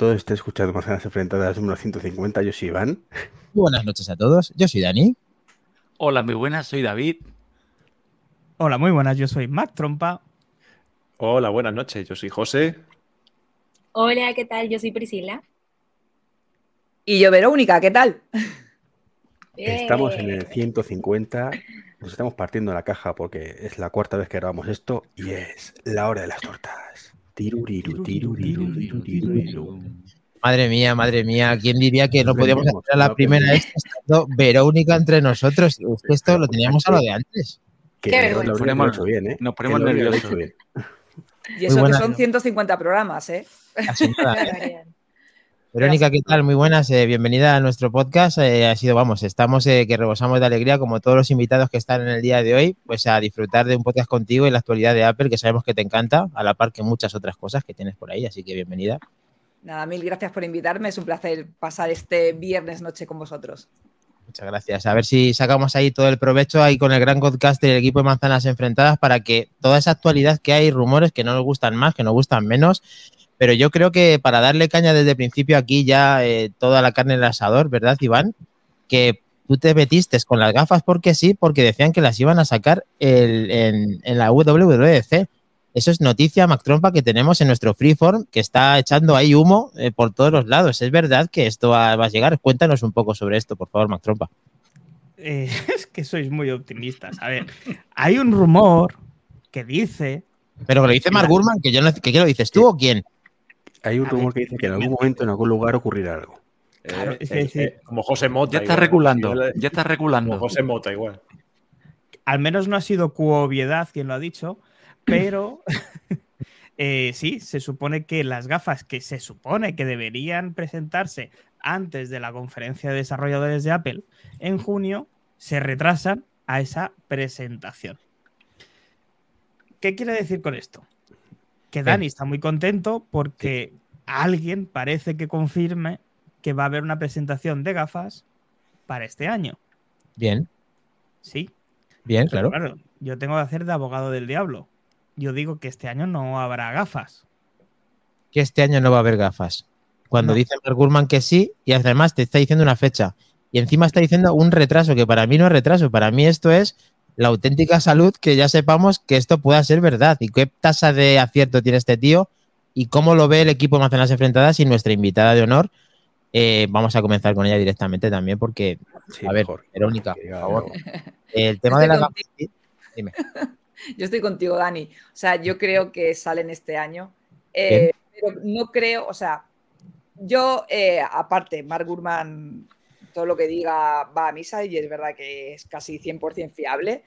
todos, estáis escuchando Manzanas Enfrentadas número 150. Yo soy Iván. Muy buenas noches a todos. Yo soy Dani. Hola, muy buenas, soy David. Hola, muy buenas, yo soy Mac Trompa. Hola, buenas noches, yo soy José. Hola, ¿qué tal? Yo soy Priscila. Y yo, Verónica, ¿qué tal? Estamos en el 150. Nos estamos partiendo la caja porque es la cuarta vez que grabamos esto y es la hora de las tortas. Madre mía, madre mía, ¿quién diría que no podíamos hacer la primera estando Verónica entre nosotros? Esto lo teníamos a lo de antes. Que Qué no, vergüenza. lo habría Ponemos- bien, ¿eh? nos ponemos nerviosos. Y eso que son 150 programas, ¿eh? Así nada, ¿eh? Barbaridad. Verónica, ¿qué tal? Muy buenas, eh, bienvenida a nuestro podcast. Eh, ha sido, vamos, estamos eh, que rebosamos de alegría, como todos los invitados que están en el día de hoy, pues a disfrutar de un podcast contigo y la actualidad de Apple, que sabemos que te encanta, a la par que muchas otras cosas que tienes por ahí, así que bienvenida. Nada, mil gracias por invitarme. Es un placer pasar este viernes noche con vosotros. Muchas gracias. A ver si sacamos ahí todo el provecho ahí con el gran podcast del equipo de manzanas enfrentadas para que toda esa actualidad que hay, rumores que no nos gustan más, que nos gustan menos, pero yo creo que para darle caña desde el principio aquí ya eh, toda la carne en el asador, ¿verdad, Iván? Que tú te metiste con las gafas porque sí, porque decían que las iban a sacar el- en, en la WWDC. Eso es noticia, Mac Trompa, que tenemos en nuestro freeform, que está echando ahí humo eh, por todos los lados. ¿Es verdad que esto va, va a llegar? Cuéntanos un poco sobre esto, por favor, Mac Trompa. Eh, es que sois muy optimistas. A ver, hay un rumor que dice. Pero que lo dice Mark Gurman, que yo no, que ¿qué lo dices tú o quién? Hay un A rumor ver, que dice que en algún momento, en algún lugar, ocurrirá algo. Claro, Eh, eh, eh, como José Mota. Ya está igual. regulando, ya está Como regulando. José Mota, igual. Al menos no ha sido Cuobiedad quien lo ha dicho, pero eh, sí, se supone que las gafas que se supone que deberían presentarse antes de la conferencia de desarrolladores de Apple en junio se retrasan a esa presentación. ¿Qué quiere decir con esto? Que Dani está muy contento porque alguien parece que confirme que va a haber una presentación de gafas para este año. Bien, Sí, bien, pero claro. claro, yo tengo que hacer de abogado del diablo. Yo digo que este año no habrá gafas. Que este año no va a haber gafas. Cuando No. dice Mark Gurman que sí, y además te está diciendo una fecha. Y encima está diciendo un retraso, que para mí no es retraso, para mí esto es la auténtica salud, que ya sepamos que esto pueda ser verdad. Y qué tasa de acierto tiene este tío y cómo lo ve el equipo de Manzanas Enfrentadas y nuestra invitada de honor. Eh, vamos a comenzar con ella directamente también, porque, Sí, a ver, mejor. Verónica, por favor, el tema de la contigo. Dime. Yo estoy contigo, Dani. O sea, yo creo que salen este año. Eh, pero no creo, o sea, yo, eh, aparte, Mark Gurman, todo lo que diga va a misa y es verdad que es casi 100% fiable.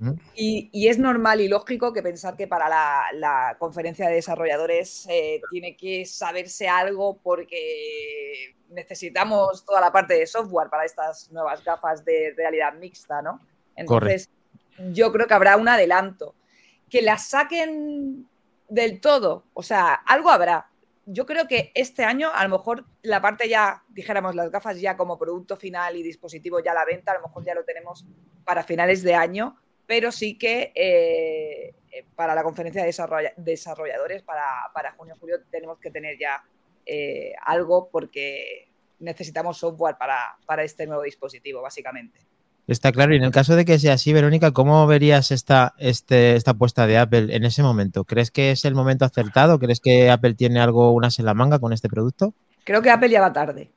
Ujú. Y, y es normal y lógico que pensar que para la, la conferencia de desarrolladores eh, tiene que saberse algo porque necesitamos toda la parte de software para estas nuevas gafas de realidad mixta, ¿no? Entonces, yo creo que habrá un adelanto. Que las saquen del todo, o sea, algo habrá. Yo creo que este año, a lo mejor la parte ya, dijéramos, las gafas ya como producto final y dispositivo ya a la venta, a lo mejor ya lo tenemos para finales de año, pero sí que eh, para la conferencia de desarrolla- desarrolladores, para, para junio-julio, tenemos que tener ya eh, algo porque necesitamos software para, para este nuevo dispositivo, básicamente. Está claro. Y en el caso de que sea así, Verónica, ¿cómo verías esta, este, esta apuesta de Apple en ese momento? ¿Crees que es el momento acertado? ¿Crees que Apple tiene algo, unas en la manga con este producto? Creo que Apple ya va tarde,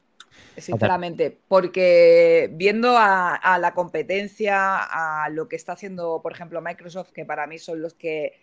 sinceramente, porque viendo a, la competencia, a lo que está haciendo, por ejemplo, Microsoft, que para mí son los que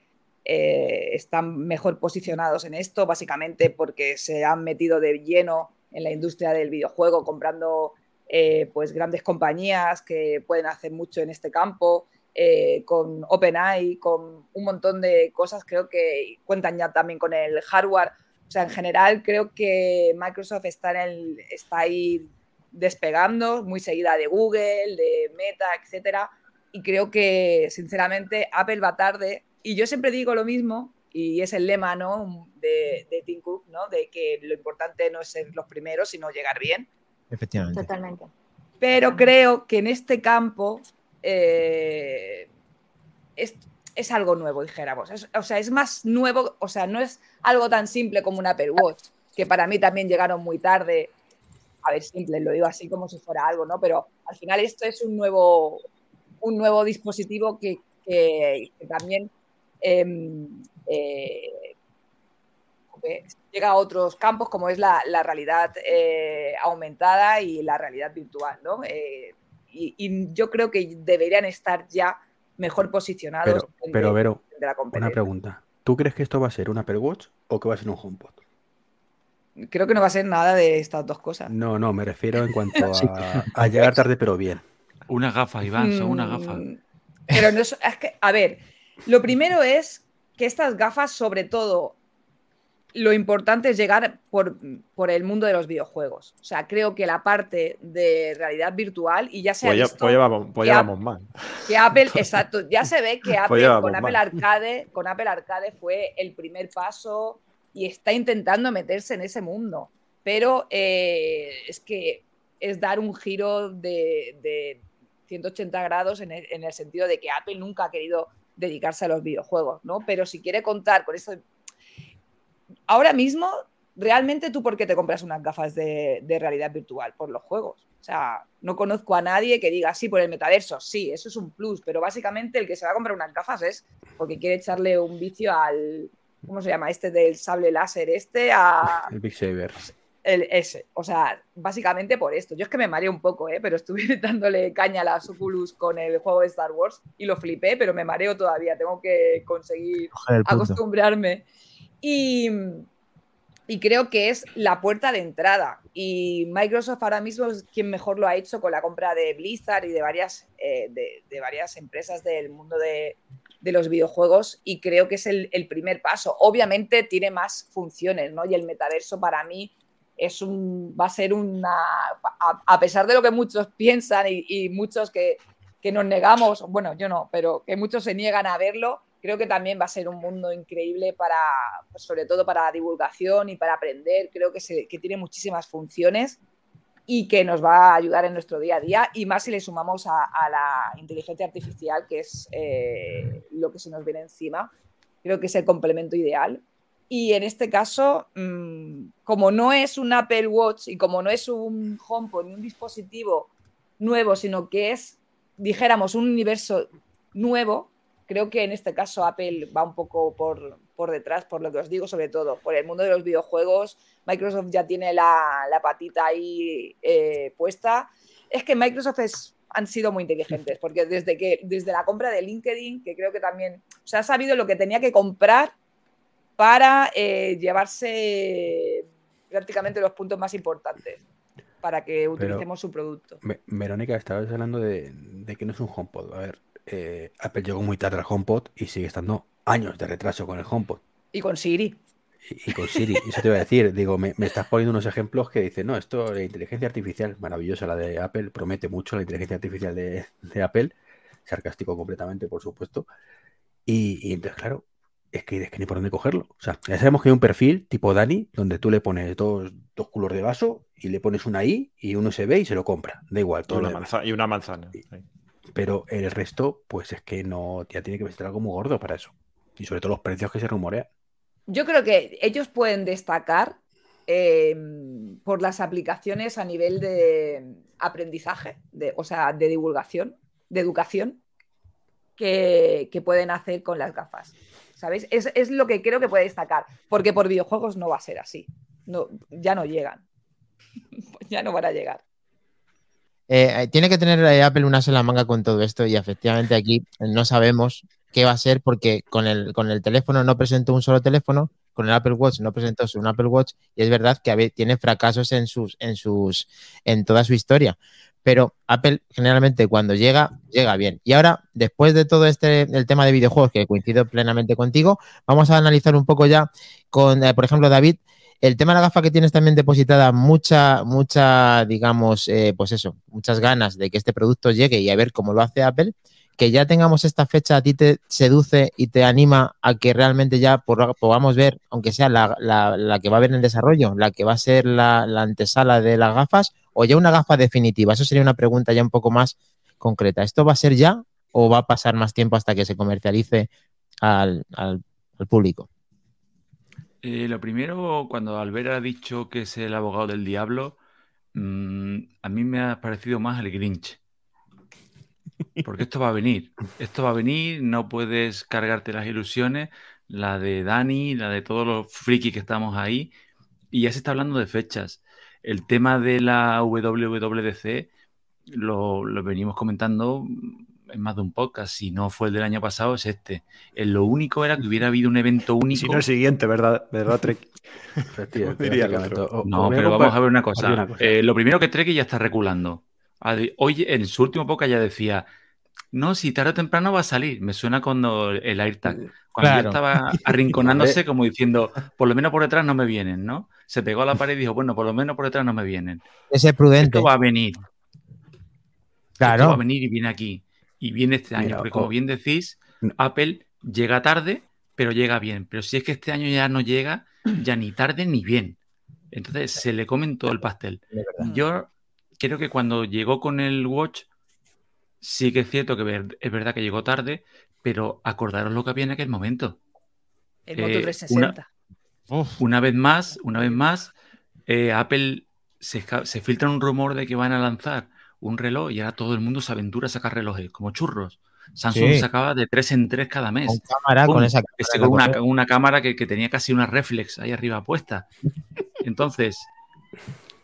eh, están mejor posicionados en esto, básicamente porque se han metido de lleno en la industria del videojuego, comprando eh, pues grandes compañías que pueden hacer mucho en este campo, eh, con OpenAI, con un montón de cosas, creo que cuentan ya también con el hardware. O sea, en general creo que Microsoft está, en está ahí despegando, muy seguida de Google, de Meta, etcétera. Y creo que, sinceramente, Apple va tarde. Y yo siempre digo lo mismo, y es el lema ¿no? de, de Tim ¿no? de que lo importante no es ser los primeros, sino llegar bien. Efectivamente. Totalmente. Pero creo que en este campo eh, es, es, algo nuevo, dijéramos. Es, o sea, es más nuevo, o sea, no es algo tan simple como un Apple Watch. que para mí también llegaron muy tarde. A ver, simple, lo digo así como si fuera algo, ¿no? Pero al final esto es un nuevo, un nuevo dispositivo que, que- que también em, eh, llega a otros campos como es la, la realidad eh, aumentada y la realidad virtual, ¿no? Eh, y, y yo creo que deberían estar ya mejor posicionados Pero, pero Vero, frente a la una pregunta. ¿Tú crees que esto va a ser un Apple Watch o que va a ser un HomePod? Creo que no va a ser nada de estas dos cosas. No, no, me refiero en cuanto a, a llegar tarde pero bien. Unas gafas, Iván, son unas gafas. Mm, Pero no es, es que, a ver, lo primero es que estas gafas, sobre todo, lo importante es llegar por, por el mundo de los videojuegos. O sea, creo que la parte de realidad virtual, y ya se ha Pues, ya- visto pues llevamos, pues ha- llevamos mal. que Apple, exacto, ya se ve que Apple llevamos con Apple mal. Arcade, con Apple Arcade fue el primer paso y está intentando meterse en ese mundo. Pero eh, es que es dar un giro de, de 180 grados en el, en el sentido de que Apple nunca ha querido dedicarse a los videojuegos, ¿no? Pero si quiere contar con esto. Ahora mismo, realmente tú, ¿por qué te compras unas gafas de, de realidad virtual? Por los juegos. O sea, no conozco a nadie que diga, sí, por el metaverso, sí, eso es un plus, pero básicamente el que se va a comprar unas gafas es porque quiere echarle un vicio al, ¿cómo se llama? Este del sable láser, este, a El Big Saber. el, ese. O sea, básicamente por esto. Yo es que me mareé un poco, ¿eh? pero estuve dándole caña a las Oculus con el juego de Star Wars y lo flipé, pero me mareo todavía. Tengo que conseguir punto. Y, creo que es la puerta de entrada. Y Microsoft ahora mismo es quien mejor lo ha hecho con la compra de Blizzard y de varias, eh, de, varias empresas del mundo de, los videojuegos y creo que es el, primer paso. Obviamente tiene más funciones, ¿no? Y el metaverso para mí es un, va a ser una, a, a pesar de lo que muchos piensan y, y muchos que, que nos negamos, bueno, yo no, pero que muchos se niegan a verlo, creo que también va a ser un mundo increíble para, pues sobre todo para divulgación y para aprender. Creo que, se, que tiene muchísimas funciones y que nos va a ayudar en nuestro día a día y más si le sumamos a, a la inteligencia artificial, que es eh, lo que se nos viene encima. Creo que es el complemento ideal. Y en este caso, mmm, como no es un Apple Watch y como no es un HomePod ni un dispositivo nuevo, sino que es, dijéramos, un universo nuevo, creo que en este caso Apple va un poco por, por, detrás, por lo que os digo, sobre todo, por el mundo de los videojuegos. Microsoft ya tiene la, la patita ahí eh, puesta. Es que Microsoft es, han sido muy inteligentes, porque desde, que, desde la compra de LinkedIn, que creo que también o sea, ha sabido lo que tenía que comprar para eh, llevarse prácticamente los puntos más importantes para que utilicemos Pero, su producto. Verónica, estabas hablando de, de, que no es un HomePod. A ver, eh, Apple llegó muy tarde al HomePod y sigue estando años de retraso con el HomePod. Y con Siri. Y, y con Siri, eso te iba a decir. Digo, me, me, estás poniendo unos ejemplos que dicen, no, esto, la inteligencia artificial, maravillosa la de Apple, promete mucho la inteligencia artificial de, de Apple, sarcástico completamente, por supuesto. Y, y, entonces, claro, es que, es que ni por dónde cogerlo. O sea, ya sabemos que hay un perfil tipo Dani, donde tú le pones dos, dos culos de vaso y le pones una I y un USB y se lo compra. Da igual, todo y, una lo manzana, y una manzana. Pero el resto, pues es que no, ya tiene que ser algo muy gordo para eso. Y sobre todo los precios que se rumorean. Yo creo que ellos pueden destacar eh, por las aplicaciones a nivel de aprendizaje, de, o sea, de divulgación, de educación, que, que pueden hacer con las gafas. ¿Sabéis? Es, es, lo que creo que puede destacar, porque por videojuegos no va a ser así. No, ya no llegan. ya no van a llegar. Eh, tiene que tener eh, Apple una sola manga con todo esto y efectivamente aquí no sabemos qué va a ser porque con el, con el teléfono no presentó un solo teléfono, con el Apple Watch no presentó un Apple Watch y es verdad que tiene fracasos en sus, en sus, en toda su historia. Pero Apple generalmente cuando llega, llega bien. Y ahora, después de todo este, el tema de videojuegos, que coincido plenamente contigo, vamos a analizar un poco ya con, eh, por ejemplo, David, el tema de la gafa que tienes también depositada mucha, mucha, digamos, eh, pues eso, muchas ganas de que este producto llegue y a ver cómo lo hace Apple, que ya tengamos esta fecha a ti te seduce y te anima a que realmente ya podamos ver, aunque sea la, que va a haber en desarrollo, la que va a ser la, la, antesala de las gafas, o ya una gafa definitiva. Eso sería una pregunta ya un poco más concreta. ¿Esto va a ser ya o va a pasar más tiempo hasta que se comercialice al, al, al público? Eh, lo primero, cuando Albert ha dicho que es el abogado del diablo, mm, a mí me ha parecido más el Grinch. Porque esto va a venir. Esto va a venir, no puedes cargarte las ilusiones, la de Dani, la de todos los frikis que estamos ahí. Y ya se está hablando de fechas. El tema de la WWDC lo venimos comentando en más de un podcast. Si no fue el del año pasado, es este. Eh, lo único era que hubiera habido un evento único. Si no el siguiente, ¿verdad? ¿Verdad, Trek? Diría. O- No, pero vamos a ver una cosa. Oye, una cosa. Eh, lo primero que Treki ya está reculando. Hoy, en su último podcast ya decía, no, si tarde o temprano va a salir. Me suena cuando el AirTag. Cuando Claro. ya estaba arrinconándose como diciendo, por lo menos por detrás no me vienen, ¿no? Se pegó a la pared y dijo, bueno, por lo menos por detrás no me vienen. Ese prudente. Esto va a venir. Esto va a Claro. venir y viene aquí. Y viene este año. Mira, porque como bien decís. Apple llega tarde, pero llega bien. Pero si es que este año ya no llega, ya ni tarde ni bien. Entonces se le comen todo el pastel. Yo creo que cuando llegó con el Watch, sí que es cierto que ver- es verdad que llegó tarde, pero acordaros lo que había en aquel momento. El Eh, Moto 360. Uf, Una vez más, una vez más, eh, Apple se, se filtra un rumor de que van a lanzar un reloj y ahora todo el mundo se aventura a sacar relojes, como churros. Samsung Sí. sacaba de tres en tres cada mes. con cámara, Pum, con esa que cámara se- en la una, cámara que, que tenía casi una reflex ahí arriba puesta. Entonces,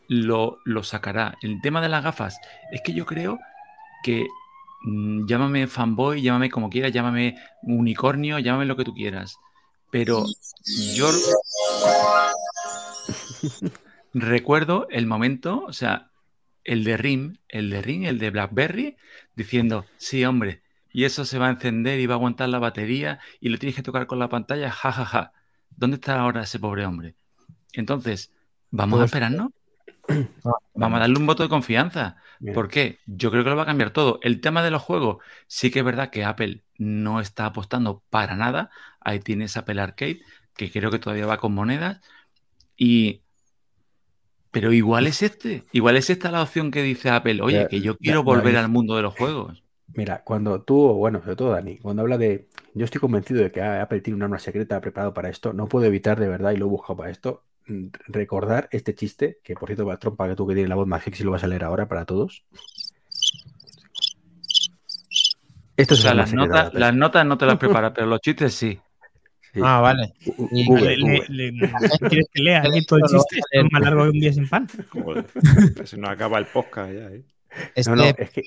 lo, lo sacará. El tema de las gafas, es que yo creo que mm, llámame fanboy, llámame como quieras, llámame unicornio, llámame lo que tú quieras. Pero yo recuerdo el momento, o sea, el de RIM, el de RIM, el de BlackBerry, diciendo, sí, hombre, y eso se va a encender y va a aguantar la batería y lo tienes que tocar con la pantalla, ja, ja, ja. ¿Dónde está ahora ese pobre hombre? Entonces, ¿vamos a Pues- esperarnos? No, Vamos a darle un voto de confianza. Mira, ¿Por qué? Yo creo que lo va a cambiar todo. El tema de los juegos, sí que es verdad que Apple no está apostando para nada. Ahí tienes Apple Arcade, que creo que todavía va con monedas. Y. Pero igual es este. Igual es esta la opción que dice Apple. Oye, que yo quiero volver al mundo de los juegos. Mira, cuando tú, bueno, sobre todo Dani, cuando habla de. Yo estoy convencido de que Apple tiene un arma secreta preparado para esto. No puedo evitar de verdad, y lo he buscado para esto, mm, recordar este chiste, que por cierto, la trompa que tú que tienes la voz más sexy lo vas a leer ahora para todos. Esto O es sea, las notas, las notas no te las preparas, pero los chistes sí. Sí. Ah, vale. U- u- Y- Google, Le- Google. le- le- ¿Quieres que lea aquí todo el chiste? es más largo que un día sin pan. Joder, pues se nos acaba el podcast ya. ¿eh? Este, No, no, es que.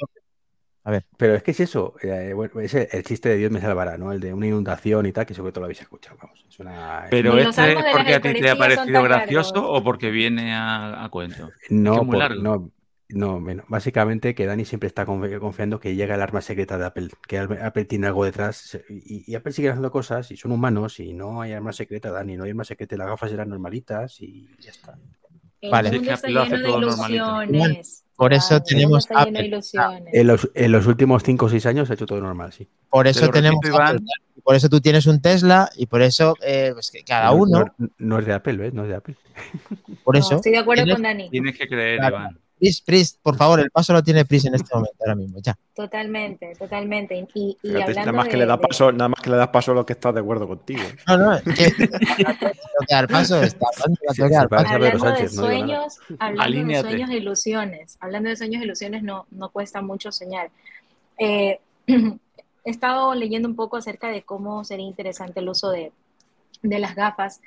A ver. Pero es que es eso. eh, bueno, es el, el chiste de Dios me salvará, ¿no? El de una inundación y tal, que seguro que todo lo habéis escuchado. Vamos, es una. Pero este es porque a ti te ha parecido gracioso largos. o porque viene a, a cuento. No, es que es muy por- largo. no, no, bueno, básicamente que Dani siempre está confi- confiando que llega el arma secreta de Apple, que Apple tiene algo detrás y, y Apple sigue haciendo cosas y son humanos y no hay arma secreta, Dani, no hay arma secreta, las gafas eran normalitas y ya está. El Vale. Mundo que está Apple lo hace lleno de ilusiones. Por eso mundo tenemos está lleno de Apple. ilusiones. En los, en los últimos 5 o 6 años se ha hecho todo normal, sí. por eso tenemos repito. Apple, por eso tú tienes un Tesla y por eso eh, pues que cada No- uno, No, no es de Apple, ¿ves? No es de Apple. por No, eso. estoy de acuerdo tienes- con Dani. Tienes que creer, Claro. Iván. Pris, Pris, por favor, el paso lo tiene Pris en este momento, ahora mismo, ya. Totalmente, totalmente. Y, y Fíjate, hablando nada más que de- le das de- paso, nada más que le das paso a lo que estás de acuerdo contigo. No, no, es que que dar paso, está hablando, de sueños, hablando de sueños e ilusiones, hablando de sueños e ilusiones, no, no cuesta mucho soñar. Eh, he estado leyendo un poco acerca de cómo sería interesante el uso de, de las gafas.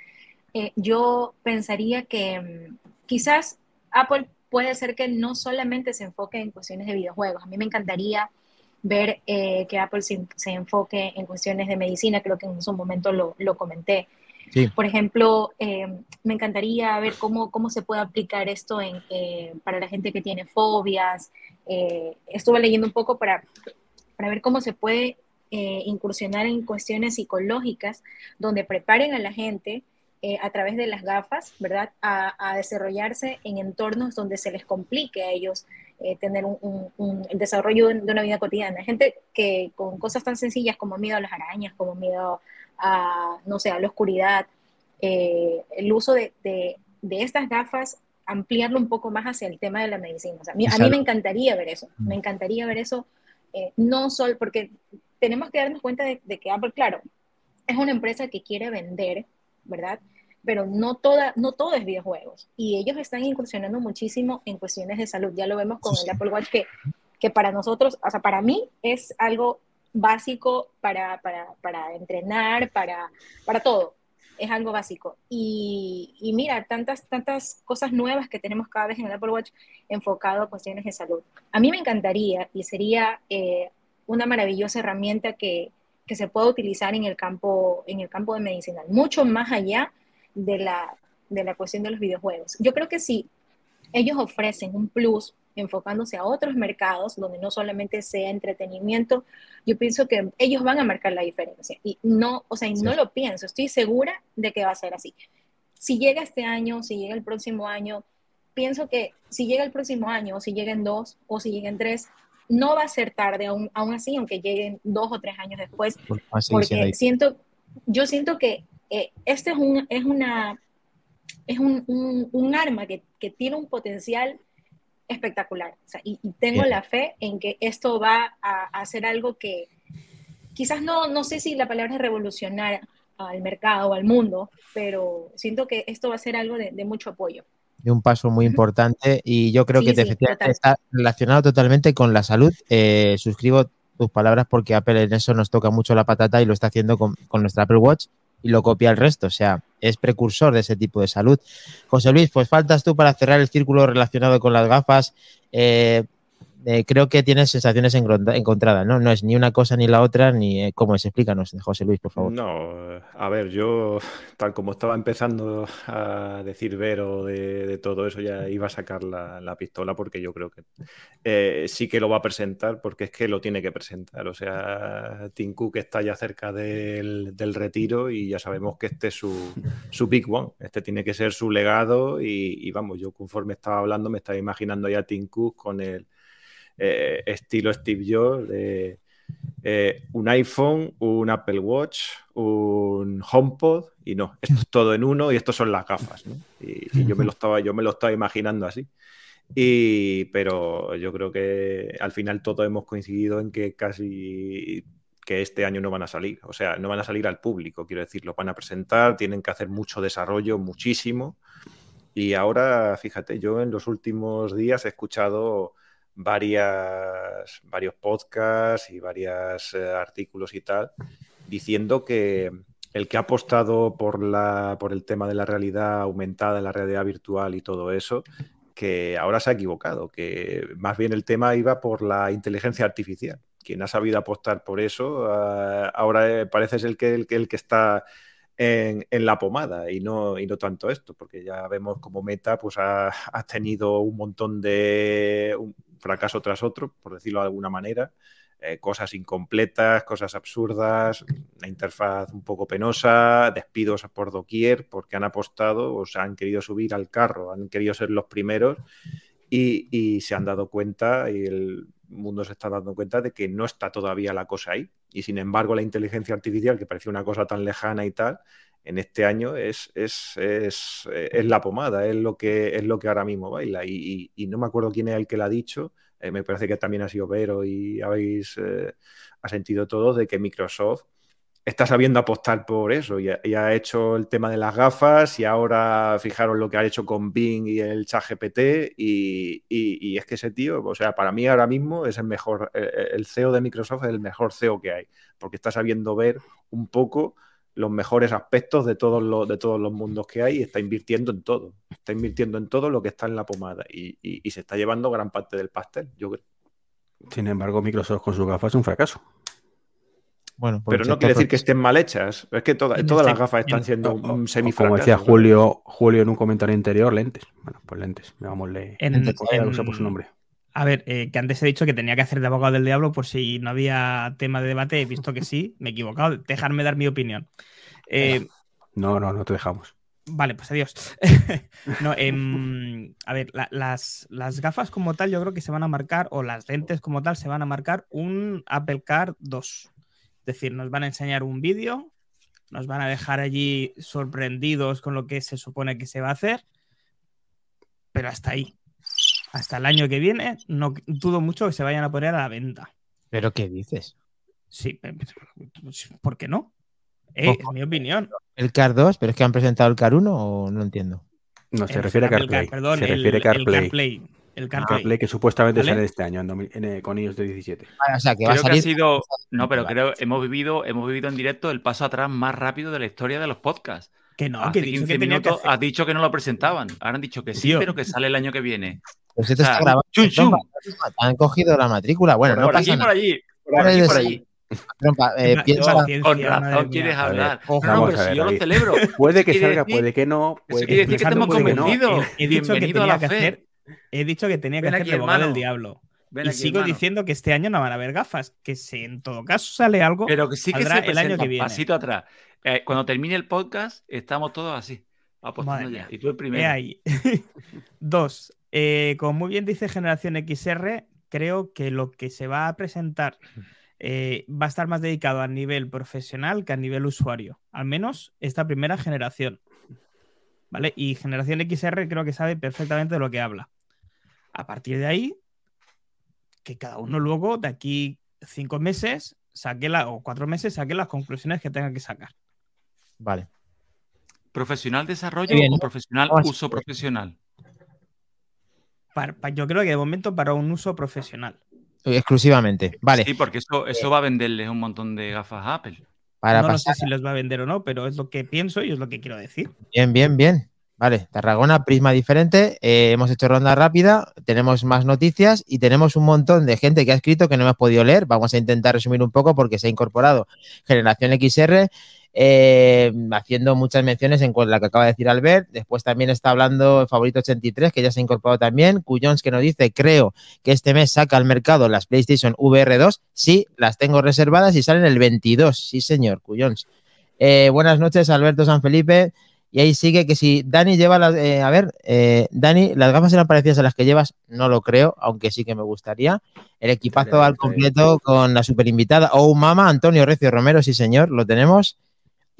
Eh, yo pensaría que mm, quizás Apple puede ser que no solamente se enfoque en cuestiones de videojuegos. A mí me encantaría ver eh, que Apple se, se enfoque en cuestiones de medicina, creo que en su momento lo, lo comenté. Sí. Por ejemplo, eh, me encantaría ver cómo, cómo se puede aplicar esto en, eh, para la gente que tiene fobias. Estuve leyendo un poco para, para ver cómo se puede incursionar en cuestiones psicológicas donde preparen a la gente eh, a través de las gafas, ¿verdad? A, a, desarrollarse en entornos donde se les complique a ellos eh, tener un, un, un, el desarrollo de una vida cotidiana. Hay gente que con cosas tan sencillas como miedo a las arañas, como miedo a, no sé, a la oscuridad, eh, el uso de, de, de, estas gafas, ampliarlo un poco más hacia el tema de la medicina. O sea, a, mí, a mí me encantaría ver eso, me encantaría ver eso, eh, no solo porque tenemos que darnos cuenta de, de que Apple, claro, es una empresa que quiere vender, ¿verdad? pero no, toda, no todo es videojuegos. Y ellos están incursionando muchísimo en cuestiones de salud. Ya lo vemos con el Apple Watch, que, que para nosotros, o sea, para mí es algo básico para, para, para entrenar, para, para todo. Es algo básico. Y, y, mira, tantas, tantas cosas nuevas que tenemos cada vez en el Apple Watch enfocado a cuestiones de salud. A mí me encantaría y sería eh, una maravillosa herramienta que, que se pueda utilizar en el campo, en el campo de medicina, mucho más allá de la, de la cuestión de los videojuegos. Yo creo que si ellos ofrecen un plus enfocándose a otros mercados donde no solamente sea entretenimiento, yo pienso que ellos van a marcar la diferencia. Y no, o sea, y no lo pienso, estoy segura de que va a ser así. Si llega este año, si llega el próximo año, pienso que si llega el próximo año, o si lleguen dos, o si lleguen tres, no va a ser tarde aún, aún así, aunque lleguen dos o tres años después, porque siento, yo siento que eh, este es, un, es una es un, un, arma que, que, tiene un potencial espectacular. O sea, y, tengo la fe en que esto va a, hacer algo que quizás no, no sé si la palabra es revolucionar al mercado o al mundo, pero siento que esto va a ser algo de, de mucho apoyo y un paso muy importante y yo creo que sí, efectivamente está relacionado totalmente con la salud. Eh, suscribo tus palabras porque Apple en eso nos toca mucho la patata y lo está haciendo con, con, nuestra Apple Watch y lo copia el resto, o sea, es precursor de ese tipo de salud. José Luis, pues faltas tú para cerrar el círculo relacionado con las gafas. Eh, eh, creo que tienes sensaciones encontradas, ¿no? No es ni una cosa ni la otra, ni eh, cómo es. Explícanos, José Luis, por favor. No, a ver, yo, tal como estaba empezando a decir Vero de, todo eso, ya iba a sacar la, la pistola porque yo creo que eh, sí que lo va a presentar porque es que lo tiene que presentar. O sea, Tim Cook está ya cerca del, retiro y ya sabemos que este es su, su, big one. Este tiene que ser su legado y, y vamos, yo conforme estaba hablando me estaba imaginando ya a Tim Cook con el eh, estilo Steve Jobs, de eh, un iPhone, un Apple Watch, un HomePod y no, esto es todo en uno y estos son las gafas. ¿no? Y, y, yo, me lo estaba, yo me lo estaba imaginando así. Y, pero yo creo que al final todos hemos coincidido en que casi que este año no van a salir, o sea, no van a salir al público, quiero decir, lo van a presentar, tienen que hacer mucho desarrollo, muchísimo. Y ahora, fíjate, yo en los últimos días he escuchado varias, varios podcasts y varios eh, artículos y tal, diciendo que el que ha apostado por, la, por el tema de la realidad aumentada, la realidad virtual y todo eso, que ahora se ha equivocado, que más bien el tema iba por la inteligencia artificial. Quien ha sabido apostar por eso, uh, ahora eh, parece ser el que, el, el que está en, en, la pomada y no, y no tanto esto, porque ya vemos como Meta pues ha, ha tenido un montón de, fracaso tras otro, por decirlo de alguna manera, eh, cosas incompletas, cosas absurdas, una interfaz un poco penosa, despidos por doquier, porque han apostado o se han querido subir al carro, han querido ser los primeros y, y se han dado cuenta y el mundo se está dando cuenta de que no está todavía la cosa ahí. Y sin embargo, la inteligencia artificial, que parecía una cosa tan lejana y tal, en este año es, es, es, es, la pomada, es lo que, es lo que ahora mismo baila. Y, no me acuerdo quién es el que la ha dicho, eh, me parece que también ha sido Vero y habéis eh, ha sentido todos de que Microsoft está sabiendo apostar por eso y ha, hecho el tema de las gafas y ahora fijaros lo que ha hecho con Bing y el chat GPT y, y, y, es que ese tío, o sea, para mí ahora mismo es el mejor, eh, el CEO de Microsoft es el mejor CEO que hay, porque está sabiendo ver un poco los mejores aspectos de todos los, de todos los mundos que hay y está invirtiendo en todo. Está invirtiendo en todo lo que está en la pomada y, y, y se está llevando gran parte del pastel, yo creo. Sin embargo, Microsoft con sus gafas es un fracaso. Bueno, pero no quiere decir que estén mal hechas. Es que toda, todas las gafas están siendo un semifracaso. Como decía Julio, Julio en un comentario anterior, lentes. Bueno, pues lentes. Llamémosle. En, en, en, por su nombre. A ver, eh, que antes he dicho que tenía que hacer de abogado del diablo por si no había tema de debate. He visto que sí, me he equivocado. Dejarme dar mi opinión. Eh, no, no, no te dejamos. Vale, pues adiós. no, eh, a ver, la, las, las, gafas como tal, yo creo que se van a marcar, o las lentes como tal, se van a marcar un Apple Car 2. Es decir, nos van a enseñar un vídeo, nos van a dejar allí sorprendidos con lo que se supone que se va a hacer, pero hasta ahí. Hasta el año que viene, no dudo mucho que se vayan a poner a la venta. ¿Pero qué dices? Sí, ¿por qué no? Eh, es mi opinión. ¿El CAR 2? ¿Pero es que han presentado el CAR 1 o no entiendo? No, se Eh, refiere a CarPlay. Car- perdón, se el- refiere a el CarPlay. CarPlay. El CarPlay. CarPlay que supuestamente ¿Vale? sale este año, en, en, eh, con iOS de 17. Ah, o sea, que va a Creo que ha sido. No, pero creo hemos vivido, hemos vivido en directo el paso atrás más rápido de la historia de los podcasts. Que no, Hace que he dicho 15 que tenía que minutos hacer. has dicho que no lo presentaban. Ahora han dicho que sí, Tío. pero que sale el año que viene. Pues esto O sea, está grabado. chum, chum. Han cogido la matrícula. Bueno, por, no por pasa aquí, por nada. allí. Por Ahora aquí, es por allí. Trompa, eh, piensa- paciencia, Con razón mía. quieres hablar. ojo. No, pero si yo lo celebro. Puede que salga, decir- puede que no. Eso Puede quiere decir que estamos que no. convencidos. He dicho que Bienvenido a tenía la que fe. hacer. He dicho que tenía que hacer abogado del diablo. Ven y aquí, sigo hermano. diciendo que este año no van a haber gafas. Que si en todo caso sale algo, Pero que sí que se el año que viene. pasito atrás. Eh, cuando termine el podcast, estamos todos así, apostando ya. Y tú el primero. ahí. Dos. Eh, como muy bien dice Generación XR, creo que lo que se va a presentar eh, va a estar más dedicado a nivel profesional que a nivel usuario. Al menos esta primera generación. ¿Vale? Y Generación XR creo que sabe perfectamente de lo que habla. A partir de ahí, que cada uno luego, de aquí cinco meses, saque la, o cuatro meses, saque las conclusiones que tenga que sacar. Vale. ¿Profesional desarrollo Bien, o profesional uso profesional? Para- yo creo que de momento para un uso profesional. Exclusivamente. Vale. Sí, porque eso, eso va a venderles un montón de gafas a Apple. Para no sé si los va a vender o no, pero es lo que pienso y es lo que quiero decir. Bien, bien, bien. Vale, Tarragona, prisma diferente. eh, hemos hecho ronda rápida, tenemos más noticias y tenemos un montón de gente que ha escrito que no hemos podido leer. Vamos a intentar resumir un poco porque se ha incorporado Generación XR, eh, haciendo muchas menciones en la que acaba de decir Albert. Después también está hablando Favorito 83, que ya se ha incorporado también. Cuyons que nos dice, creo que este mes saca al mercado las PlayStation VR2. Sí, las tengo reservadas y salen el 22. Sí, señor, Cuyons. Eh, buenas noches, Alberto San Felipe. Y ahí sigue que si Dani lleva las. eh, a ver, eh, Dani, ¿las gafas eran parecidas a las que llevas? No lo creo, aunque sí que me gustaría. El equipazo al completo con la super invitada. Oh, mama, Antonio Recio Romero, sí, señor, lo tenemos.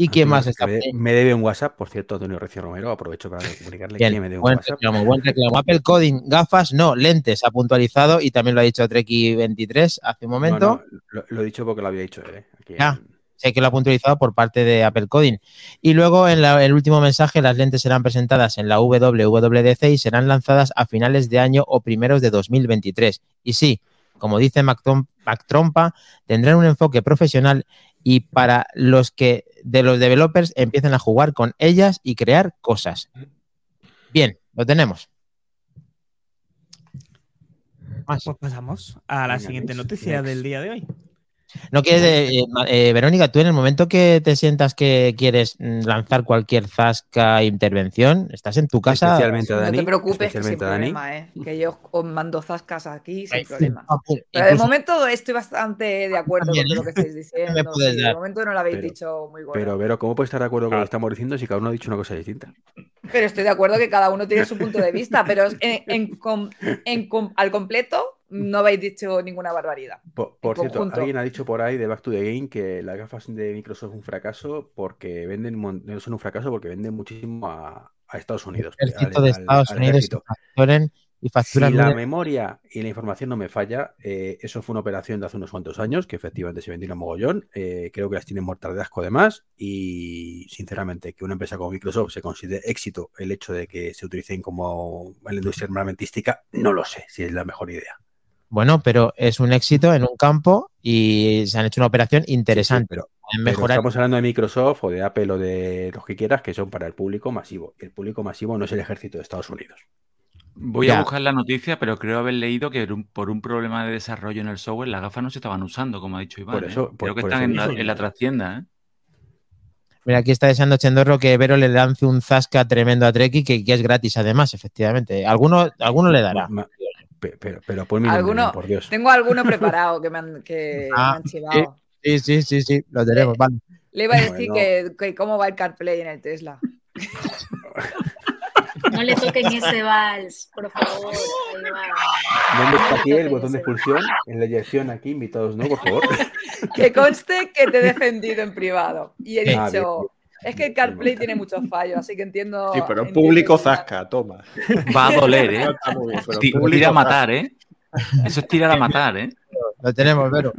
¿Y quién más está? Me, debe un WhatsApp, por cierto, Antonio Recio Romero. Aprovecho para comunicarle Bien, que me debe un buen WhatsApp. reclamo, buen reclamo. Apple Coding, gafas, no, lentes, ha puntualizado y también lo ha dicho Treki23 hace un momento. No, no, lo, lo he dicho porque lo había dicho él. ¿eh? Ah. Sé que lo ha puntualizado por parte de Apple Coding. Y luego en la- el último mensaje, las lentes serán presentadas en la WWDC y serán lanzadas a finales de año o primeros de 2023. Y sí, como dice Mac, Tom- Mac Trompa, tendrán un enfoque profesional y para los que de los developers empiecen a jugar con ellas y crear cosas. Bien, lo tenemos. Más. Pues pasamos a la Venga, siguiente noticia next. del día de hoy. ¿No quieres, eh, eh, Verónica, tú en el momento que te sientas que quieres mm, lanzar cualquier zasca intervención, estás en tu casa? Especialmente a no Dani. te preocupes, que sin Dani. problema, ¿eh? que yo os mando zascas aquí sin problema. ah, Pero de momento estoy bastante de acuerdo También, con todo lo ¿eh? que estáis diciendo. sí, de momento no lo habéis Pero- dicho muy bueno. Pero, Vero, ¿cómo puedes estar de acuerdo con lo Ah. que estamos diciendo si cada uno ha dicho una cosa distinta? Pero estoy de acuerdo que cada uno tiene su punto de vista, pero en, en com- en com- al completo no habéis dicho ninguna barbaridad. Por, por cierto, conjunto. alguien ha dicho por ahí de Back to the Game que las gafas de Microsoft son un fracaso porque venden no son un fracaso porque venden muchísimo a, a Estados Unidos. El al- de Estados al Unidos facturen y Si facturan la miles- memoria y la información no me falla, eh, eso fue una operación de hace unos cuantos años que efectivamente se vendieron mogollón. eh, creo que las tienen muertas de asco además. Y sinceramente, que una empresa como Microsoft se considere éxito el hecho de que se utilicen como en la industria armamentística, no lo sé si es la mejor idea. Bueno, pero es un éxito en un campo y se han hecho una operación Sí, sí, interesante. pero, mejorar. estamos hablando de Microsoft o de Apple o de los que quieras, que son para el público masivo. Y el público masivo no es el ejército de Estados Unidos. Voy Ya. a buscar la noticia, pero creo haber leído que por un- problema de desarrollo en el software las gafas no se estaban usando, como ha dicho Iván. Por ¿eh? eso- creo que por están en la, en la trastienda. ¿eh? Mira, aquí está deseando Chendorro que Vero le lance un zasca tremendo a Treki, que, que es gratis además, efectivamente. Alguno, alguno le dará. Ma- pero, pero por mi nombre, Alguno- por Dios. Tengo alguno preparado que me han, que me Ah, han chivado. Sí, sí, sí, sí, lo tenemos, vale. Le iba a decir Bueno. que, que cómo va el CarPlay en el Tesla. No le toquen ese vals, por favor. ¿Dónde está aquí el botón de expulsión? En la eyección aquí, invitados, ¿no? Por favor. Que conste que te he defendido en privado. Y he Ah, dicho, es que el CarPlay tiene muchos fallos, así que entiendo. Sí, pero entiendo público zasca, toma. Va a doler, ¿eh? Bien, Tira a matar, ¿eh? Eso es tirar a matar, ¿eh? Lo tenemos, Vero.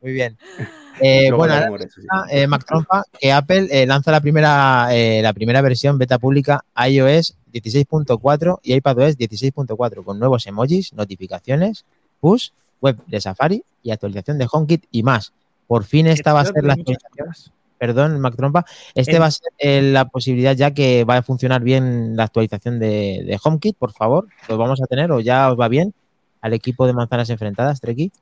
Muy bien. Eh, bueno, ahora eh, Mac Trompa, que Apple eh, lanza la primera, eh, la primera versión beta pública iOS 16.4 y iPadOS 16.4 con nuevos emojis, notificaciones, push, web de Safari y actualización de HomeKit y más. Por fin esta va a ser la actualización. Perdón, Mac Trompa. Este En- va a ser eh, la posibilidad ya que va a funcionar bien la actualización de, de HomeKit, por favor. ¿Lo vamos a tener o ya os va bien? Al equipo de manzanas enfrentadas, Treki.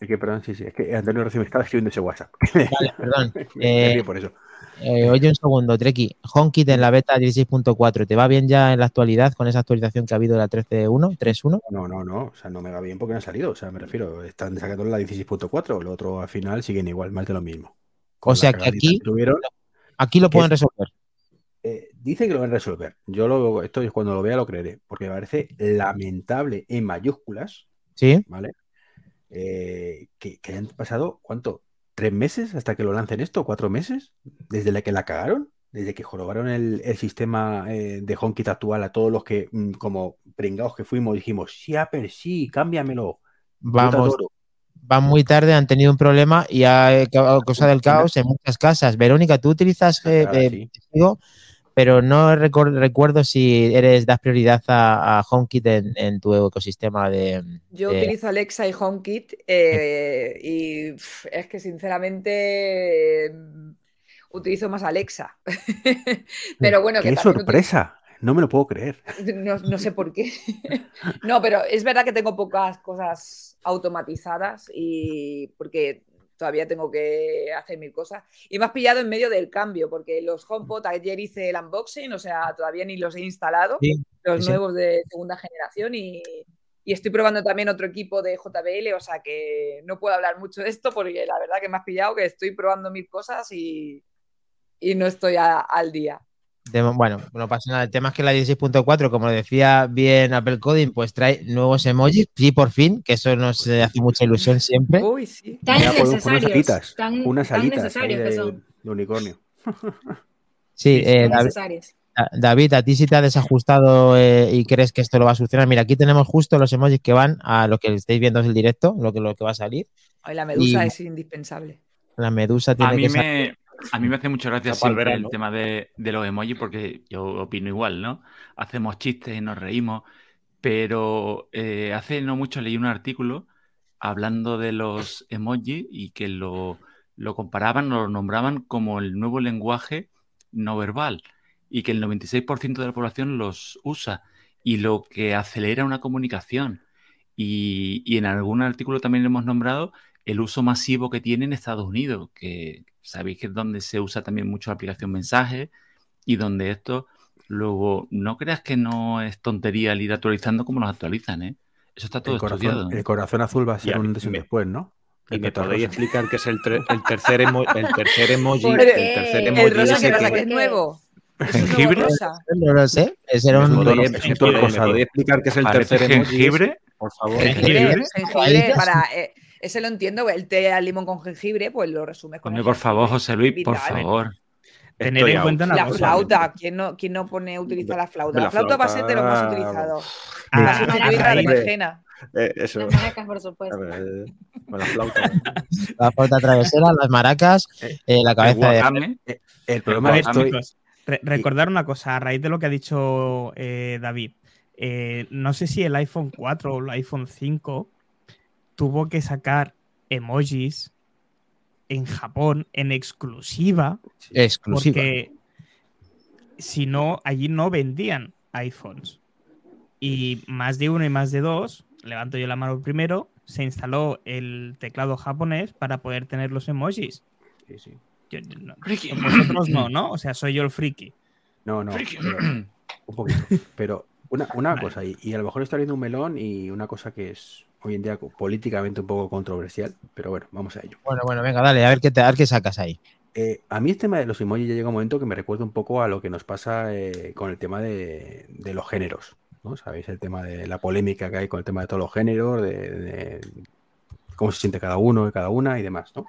Es que, perdón, sí, sí, es que Antonio recién me estaba escribiendo ese WhatsApp. Vale, perdón. Me Eh, por eso. Eh, oye, un segundo, Treki. HomeKit en la beta 16.4, ¿te va bien ya en la actualidad con esa actualización que ha habido de la 13.1, 3.1? No, no, no, o sea, no me va bien porque no han salido, o sea, me refiero, están sacando la 16.4, lo otro al final siguen igual, más de lo mismo. O sea que aquí- tuvieron, Aquí lo ¿Qué pueden es? resolver. eh, dicen que lo van a resolver. Yo lo, esto es cuando lo vea lo creeré, porque me parece lamentable en mayúsculas, ¿Sí? ¿vale? Eh, que, que hayan pasado, ¿cuánto? ¿Tres meses hasta que lo lancen esto? ¿Cuatro meses? ¿Desde la que la cagaron? Desde que jorobaron el, el sistema eh, de HomeKit actual a todos los que, mm, como pringados que fuimos, dijimos, sí, Apple, sí, cámbiamelo. Vamos, adoro". Van muy tarde, han tenido un problema y ha causado el caos en muchas casas. Verónica, tú utilizas Ah, eh, claro, eh, sí. Testigo, pero no recuerdo si eres das prioridad a, a HomeKit en, en tu ecosistema de... Yo de- utilizo Alexa y HomeKit eh, y es que sinceramente eh, utilizo más Alexa. Pero bueno, que ¡Qué sorpresa! No me lo puedo creer. no, no sé por qué. No, pero es verdad que tengo pocas cosas automatizadas y porque todavía tengo que hacer mil cosas. Y me has pillado en medio del cambio, porque los HomePod ayer hice el unboxing, o sea, todavía ni los he instalado Sí, los sí, nuevos de segunda generación y, y estoy probando también otro equipo de JBL, o sea que no puedo hablar mucho de esto porque la verdad que me has pillado que estoy probando mil cosas y, y no estoy a- al día. De- bueno, no pasa nada. El tema es que la 16.4, como decía bien Apple Coding, pues trae nuevos emojis, sí, por fin, que eso nos eh, hace mucha ilusión siempre. Uy, sí. Tan Mira, unas necesarios. alitas, Tan, unas tan alitas ahí necesarios que de, son. de unicornio. Sí, eh, tan David, David, a ti si te ha desajustado eh, y crees que esto lo va a solucionar. Mira, aquí tenemos justo los emojis que van a lo que estáis viendo es el directo, lo que, lo que va a salir. Ay, la medusa Y- es indispensable. La medusa A tiene mí, que ser. me, a mí me hace mucha gracia siempre el tema de, de los emojis porque yo opino igual, ¿no? Hacemos chistes y nos reímos, pero eh, hace no mucho leí un artículo hablando de los emojis y que lo, lo comparaban, lo nombraban como el nuevo lenguaje no verbal y que el 96% de la población los usa y lo que acelera una comunicación. Y, y en algún artículo también hemos nombrado el uso masivo que tiene en Estados Unidos, que sabéis que es donde se usa también mucho la aplicación mensaje y donde esto luego no creas que no es tontería el ir actualizando como los actualizan, ¿eh? Eso está todo El estudiado. corazón, el corazón azul va a ser Ya, un antes y un me- después, ¿no? ¿Y me Respecto al podéis explicar qué es el, el tercer, emo- el tercer emoji? ¿Por El tercer El emoji El rosa ese que no rosa que- es nuevo. ¿Jengibre? No lo sé. Ese era Es un ¿Me podéis, ¿me explicar qué es el tercer emoji? jengibre. Por favor. Jengibre. Jengibre, para, eh, ese lo entiendo, el té al limón con jengibre, pues lo resumes con Hombre, el por favor. José Luis, por favor. Tener Estoy en cuenta una La cosa. flauta, ¿quién no, quién no pone, utiliza la flauta? La, La flauta va a ser de lo más flauta- utilizado. Ah, Va a berenjena. Eh, eso. Las maracas, por supuesto. Eh, Con la flauta. La flauta travesera, las maracas, Eh, la El cabeza de. wakame, El problema ver, que estoy... re- recordar una cosa, a raíz de lo que ha dicho eh, David, eh, no sé si el iPhone 4 o el iPhone 5 tuvo que sacar emojis en Japón en exclusiva, Exclusiva. porque si no, allí no vendían iPhones. Y más de uno y más de dos, levanto yo la mano primero, se instaló el teclado japonés para poder tener los emojis. Sí, sí. Yo- yo no- Friki. vosotros no, ¿no? O sea, soy yo el friki. No, no, Friki. pero- un poquito. Pero una, una Vale. cosa, y, y a lo mejor está abriendo un melón y una cosa que es hoy en día políticamente un poco controversial, pero bueno, vamos a ello. Bueno, bueno, venga, dale, a ver qué, te, a ver qué sacas ahí. Eh, a mí el tema de los emojis ya llega un momento que me recuerda un poco a lo que nos pasa eh, con el tema de, de los géneros, ¿no? ¿Sabéis? El tema de la polémica que hay con el tema de todos los géneros, de, de cómo se siente cada uno y cada una y demás, ¿no?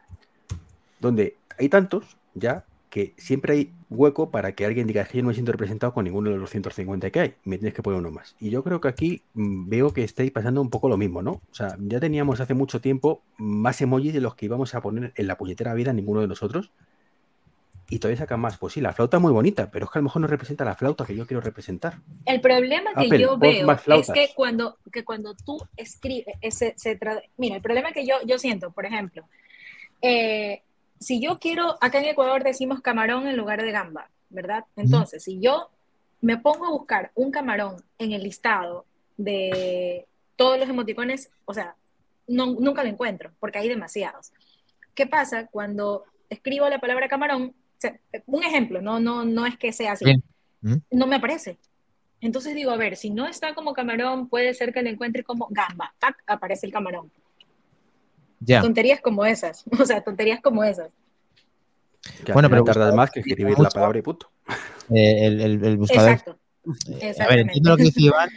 Donde hay tantos ya que siempre hay hueco para que alguien diga que yo no me siento representado con ninguno de los 250 que hay, me tienes que poner uno más. Y yo creo que aquí mm, veo que estáis pasando un poco lo mismo, ¿no? O sea, ya teníamos hace mucho tiempo más emojis de los que íbamos a poner en la puñetera vida ninguno de nosotros. Y todavía sacan más. Pues sí, la flauta es muy bonita, pero es que a lo mejor no representa la flauta que yo quiero representar. El problema que Apple, yo veo es que cuando, que cuando tú escribes, se tra- mira, el problema que yo, yo siento, por ejemplo, eh, si yo quiero, acá en Ecuador decimos camarón en lugar de gamba, ¿verdad? Entonces, si yo me pongo a buscar un camarón en el listado de todos los emoticones, o sea, no- nunca lo encuentro, porque hay demasiados. ¿Qué pasa cuando escribo la palabra camarón? O sea, un ejemplo, no, no, no es que sea así. Bien. ¿Mm? No me aparece. Entonces digo, a ver, si no está como camarón, puede ser que lo encuentre como gamba. ¡Tac! Aparece el camarón. Ya. Tonterías como esas. O sea, tonterías como esas. Que Bueno, pero tardas más que escribir mucho. la palabra y punto. Eh, el, el- el buscador. Exacto. A ver, entiendo lo que dice Iván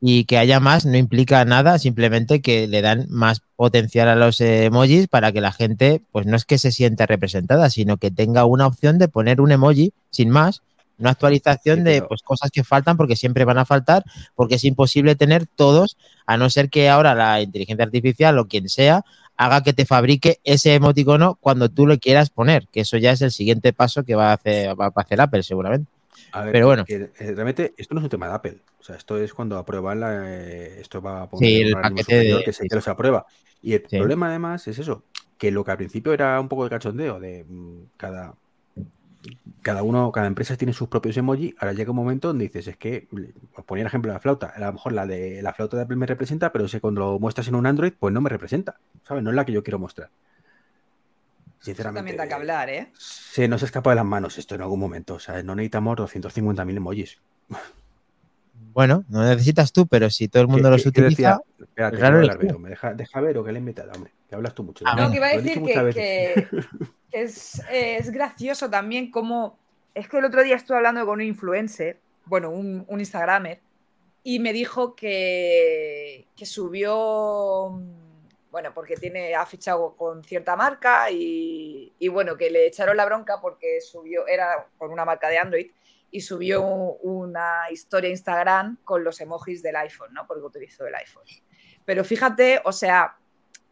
y que haya más no implica nada, simplemente que le dan más potencial a los eh, emojis para que la gente, pues no es que se sienta representada, sino que tenga una opción de poner un emoji sin más, una actualización Sí, de pues, cosas que faltan porque siempre van a faltar, porque es imposible tener todos, a no ser que ahora la inteligencia artificial o quien sea haga que te fabrique ese emoticono cuando tú lo quieras poner, que eso ya es el siguiente paso que va a hacer, va a hacer Apple seguramente. A ver, Pero bueno. que, eh, realmente esto no es un tema de Apple. O sea, esto es cuando aprueban la, eh, esto va a poner Sí, el paquete de- superior que se, que los aprueba. Y el Sí. problema además es eso, que lo que al principio era un poco de cachondeo, de mm, cada, cada uno, cada empresa tiene sus propios emojis, ahora llega un momento donde dices, es que, os ponía el ejemplo de la flauta, a lo mejor la de la flauta de Apple me representa, pero si cuando lo muestras en un Android, pues no me representa, ¿sabes? No es la que yo quiero mostrar. Sinceramente, También da que hablar, ¿eh? se nos escapa de las manos esto en algún momento. O sea, no necesitamos 250.000 emojis. Bueno, no necesitas tú, pero si todo el mundo ¿Qué- los qué- utiliza, decía? Espérate, claro que hablar, tú. Vero, me deja, deja ver o que le he inventado, hombre. Que hablas tú mucho. Ah, No, que iba a decir que es, es gracioso también como... Es que el otro día estuve hablando con un influencer, bueno, un, un Instagramer, y me dijo que, que subió, bueno, porque tiene, ha fichado con cierta marca y, y bueno, que le echaron la bronca porque subió, era con una marca de Android, y subió una historia Instagram con los emojis del iPhone, ¿no? Porque utilizó el iPhone. Pero fíjate, o sea,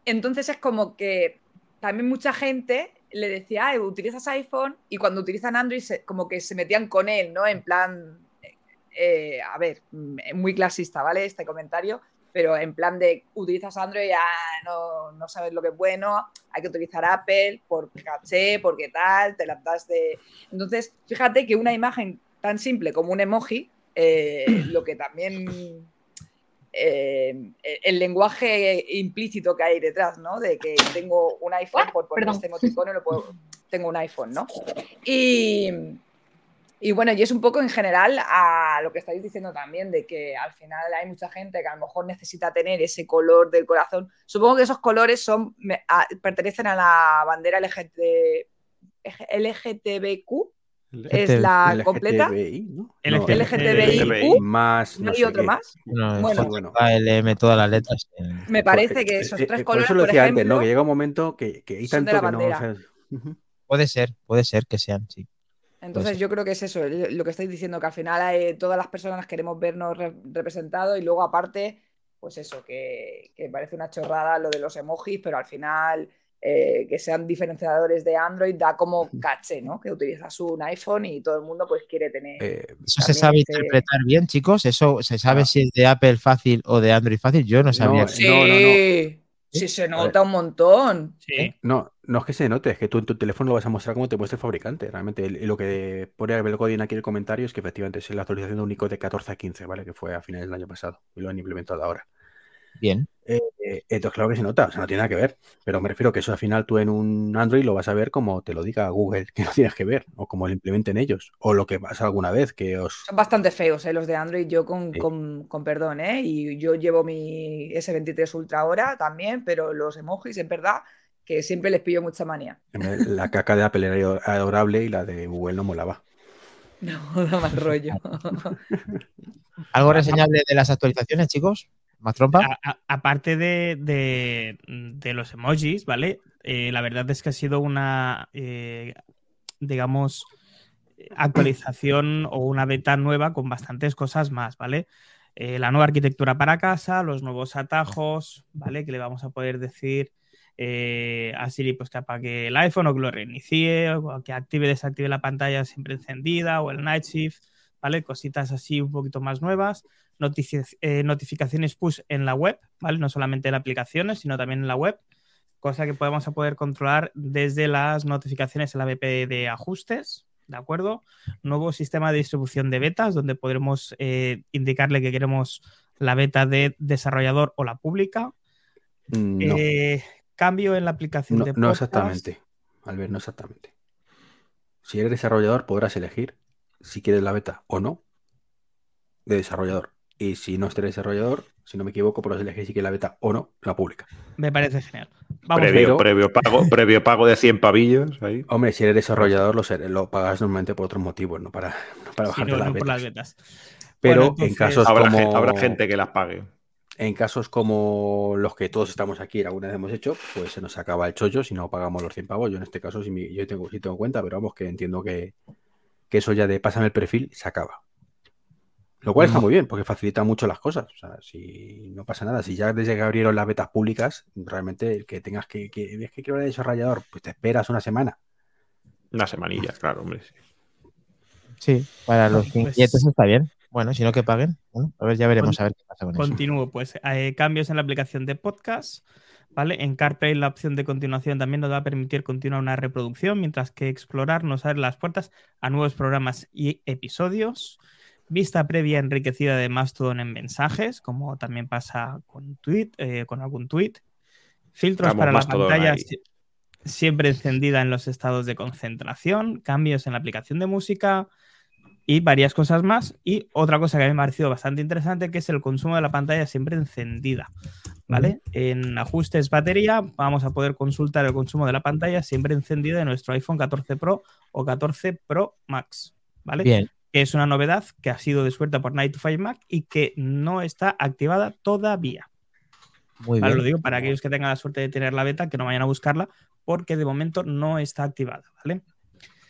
entonces es como que también mucha gente le decía, "Ay, utilizas iPhone y cuando utilizan Android se- como que se metían con él, ¿no? En plan, eh, a ver, mm, muy clasista, ¿vale? Este comentario, pero en plan de utilizas Android, ah, no, no sabes lo que es bueno, hay que utilizar Apple por caché, porque tal, te las das de... Entonces, fíjate que una imagen tan simple como un emoji, eh, lo que también eh, el lenguaje implícito que hay detrás, ¿no? De que tengo un iPhone, por poner este emoticono, lo puedo- tengo un iPhone, ¿no? Y, y bueno, y es un poco en general a lo que estáis diciendo también, de que al final hay mucha gente que a lo mejor necesita tener ese color del corazón. Supongo que esos colores son, me- a- pertenecen a la bandera LGT, LGTBQ, es la completa. LGTBI, ¿no? LGTBI. Más. ¿No no hay otro qué. más? no, Bueno. LM, todas las letras. eh. Me parece que eh, esos eh, tres eh, por colores, eso lo por decía antes, ¿no? Que llega un momento que, que hay tanto que no. Puede ser, puede ser que sean, sí. Entonces yo creo que es eso, lo que estáis diciendo, que al final hay- todas las personas queremos vernos re- representados y luego aparte, pues eso, que, que parece una chorrada lo de los emojis, pero al final eh, que sean diferenciadores de Android da como caché, ¿no? Que utilizas un iPhone y todo el mundo pues quiere tener... Eh, ¿Eso se sabe ese- interpretar bien, chicos? ¿Eso se sabe Ah. si es de Apple fácil o de Android fácil? Yo no sabía. No, sí, no, no, no. sí se nota un montón. Sí. No, no es que se note, es que tú en tu teléfono lo vas a mostrar como te muestra el fabricante. Realmente, y lo que pone el código aquí en el comentario es que efectivamente es la actualización de un icono de 14 a 15, ¿vale? Que fue a finales del año pasado y lo han implementado ahora. Bien. Eh, eh, entonces, claro que se nota, o sea, no tiene nada que ver. Pero me refiero que eso al final tú en un Android lo vas a ver como te lo diga Google, que no tienes que ver, o como lo implementen ellos, o lo que pasa alguna vez, que os. Son bastante feos ¿eh? los de Android, yo con, Sí. con- con perdón, ¿eh? Y yo llevo mi S23 Ultra ahora también, pero los emojis, es verdad que siempre les pillo mucha manía. La caca de Apple era adorable y la de Google no molaba. No, da más rollo. ¿Algo reseñable de las actualizaciones, chicos? ¿Más trompa? Aparte de, de- de los emojis, ¿vale? Eh, la verdad es que ha sido una. eh, digamos, actualización o una beta nueva con bastantes cosas más, ¿vale? Eh, la nueva arquitectura para casa, los nuevos atajos, ¿vale? Que le vamos a poder decir eh, a Siri pues, que apague el iPhone o que lo reinicie, o que active y desactive la pantalla siempre encendida o el Night Shift, ¿vale? Cositas así un poquito más nuevas. Eh, notificaciones push en la web, ¿vale? No solamente en aplicaciones, sino también en la web, cosa que podemos poder controlar desde las notificaciones en la BP de ajustes, ¿de acuerdo? Nuevo sistema de distribución de betas, donde podremos eh, indicarle que queremos la beta de desarrollador o la pública. Mm, eh, cambio en la aplicación no, de No exactamente, Albert, no exactamente. Si eres desarrollador, podrás elegir si quieres la beta o no de desarrollador. Y si no eres desarrollador, si no me equivoco, podrás elegir si quieres la beta o no, la pública. Me parece genial. previo, previo, pago, previo pago de 100 pavillos. Ahí. Hombre, si eres desarrollador, lo, lo pagas normalmente por otros motivos, no para, para bajar las, betas. Pero en casos habrá, como... gente, habrá gente que las pague. En casos como los que todos estamos aquí y alguna vez hemos hecho, pues se nos acaba el chollo si no pagamos los 100 pavos. Yo en este caso sí, yo tengo, sí tengo cuenta, pero vamos, que entiendo que, que eso ya de pásame el perfil se acaba. Lo cual está muy bien, porque facilita mucho las cosas. O sea, si no pasa nada, si ya desde que abrieron las betas públicas, realmente que tengas que, que es que quiero el desarrollador, pues te esperas una semana. Una semanilla, claro, hombre. Sí, para los pues inquietos está bien. Bueno, si no que paguen. Bueno, a ver, ya veremos a ver qué pasa con eso. Continúo, pues eh, cambios en la aplicación de podcast. ¿Vale? En CarPlay la opción de continuación también nos va a permitir continuar una reproducción, mientras que explorar nos abre las puertas a nuevos programas y episodios vista previa enriquecida de Mastodon en mensajes, como también pasa con, tweet, eh, con algún tweet, filtros para la pantalla siempre encendida en los estados de concentración, cambios en la aplicación de música y varias cosas más. Y otra cosa que a mí me ha parecido bastante interesante, que es el consumo de la pantalla siempre encendida. ¿Vale? En ajustes batería vamos a poder consultar el consumo de la pantalla siempre encendida de nuestro iPhone 14 Pro o 14 Pro Max. ¿Vale? Bien que es una novedad que ha sido descubierta por Night to Five Mac y que no está activada todavía. Muy bien. Lo digo para aquellos que tengan la suerte de tener la beta, que no vayan a buscarla, porque de momento no está activada, ¿vale?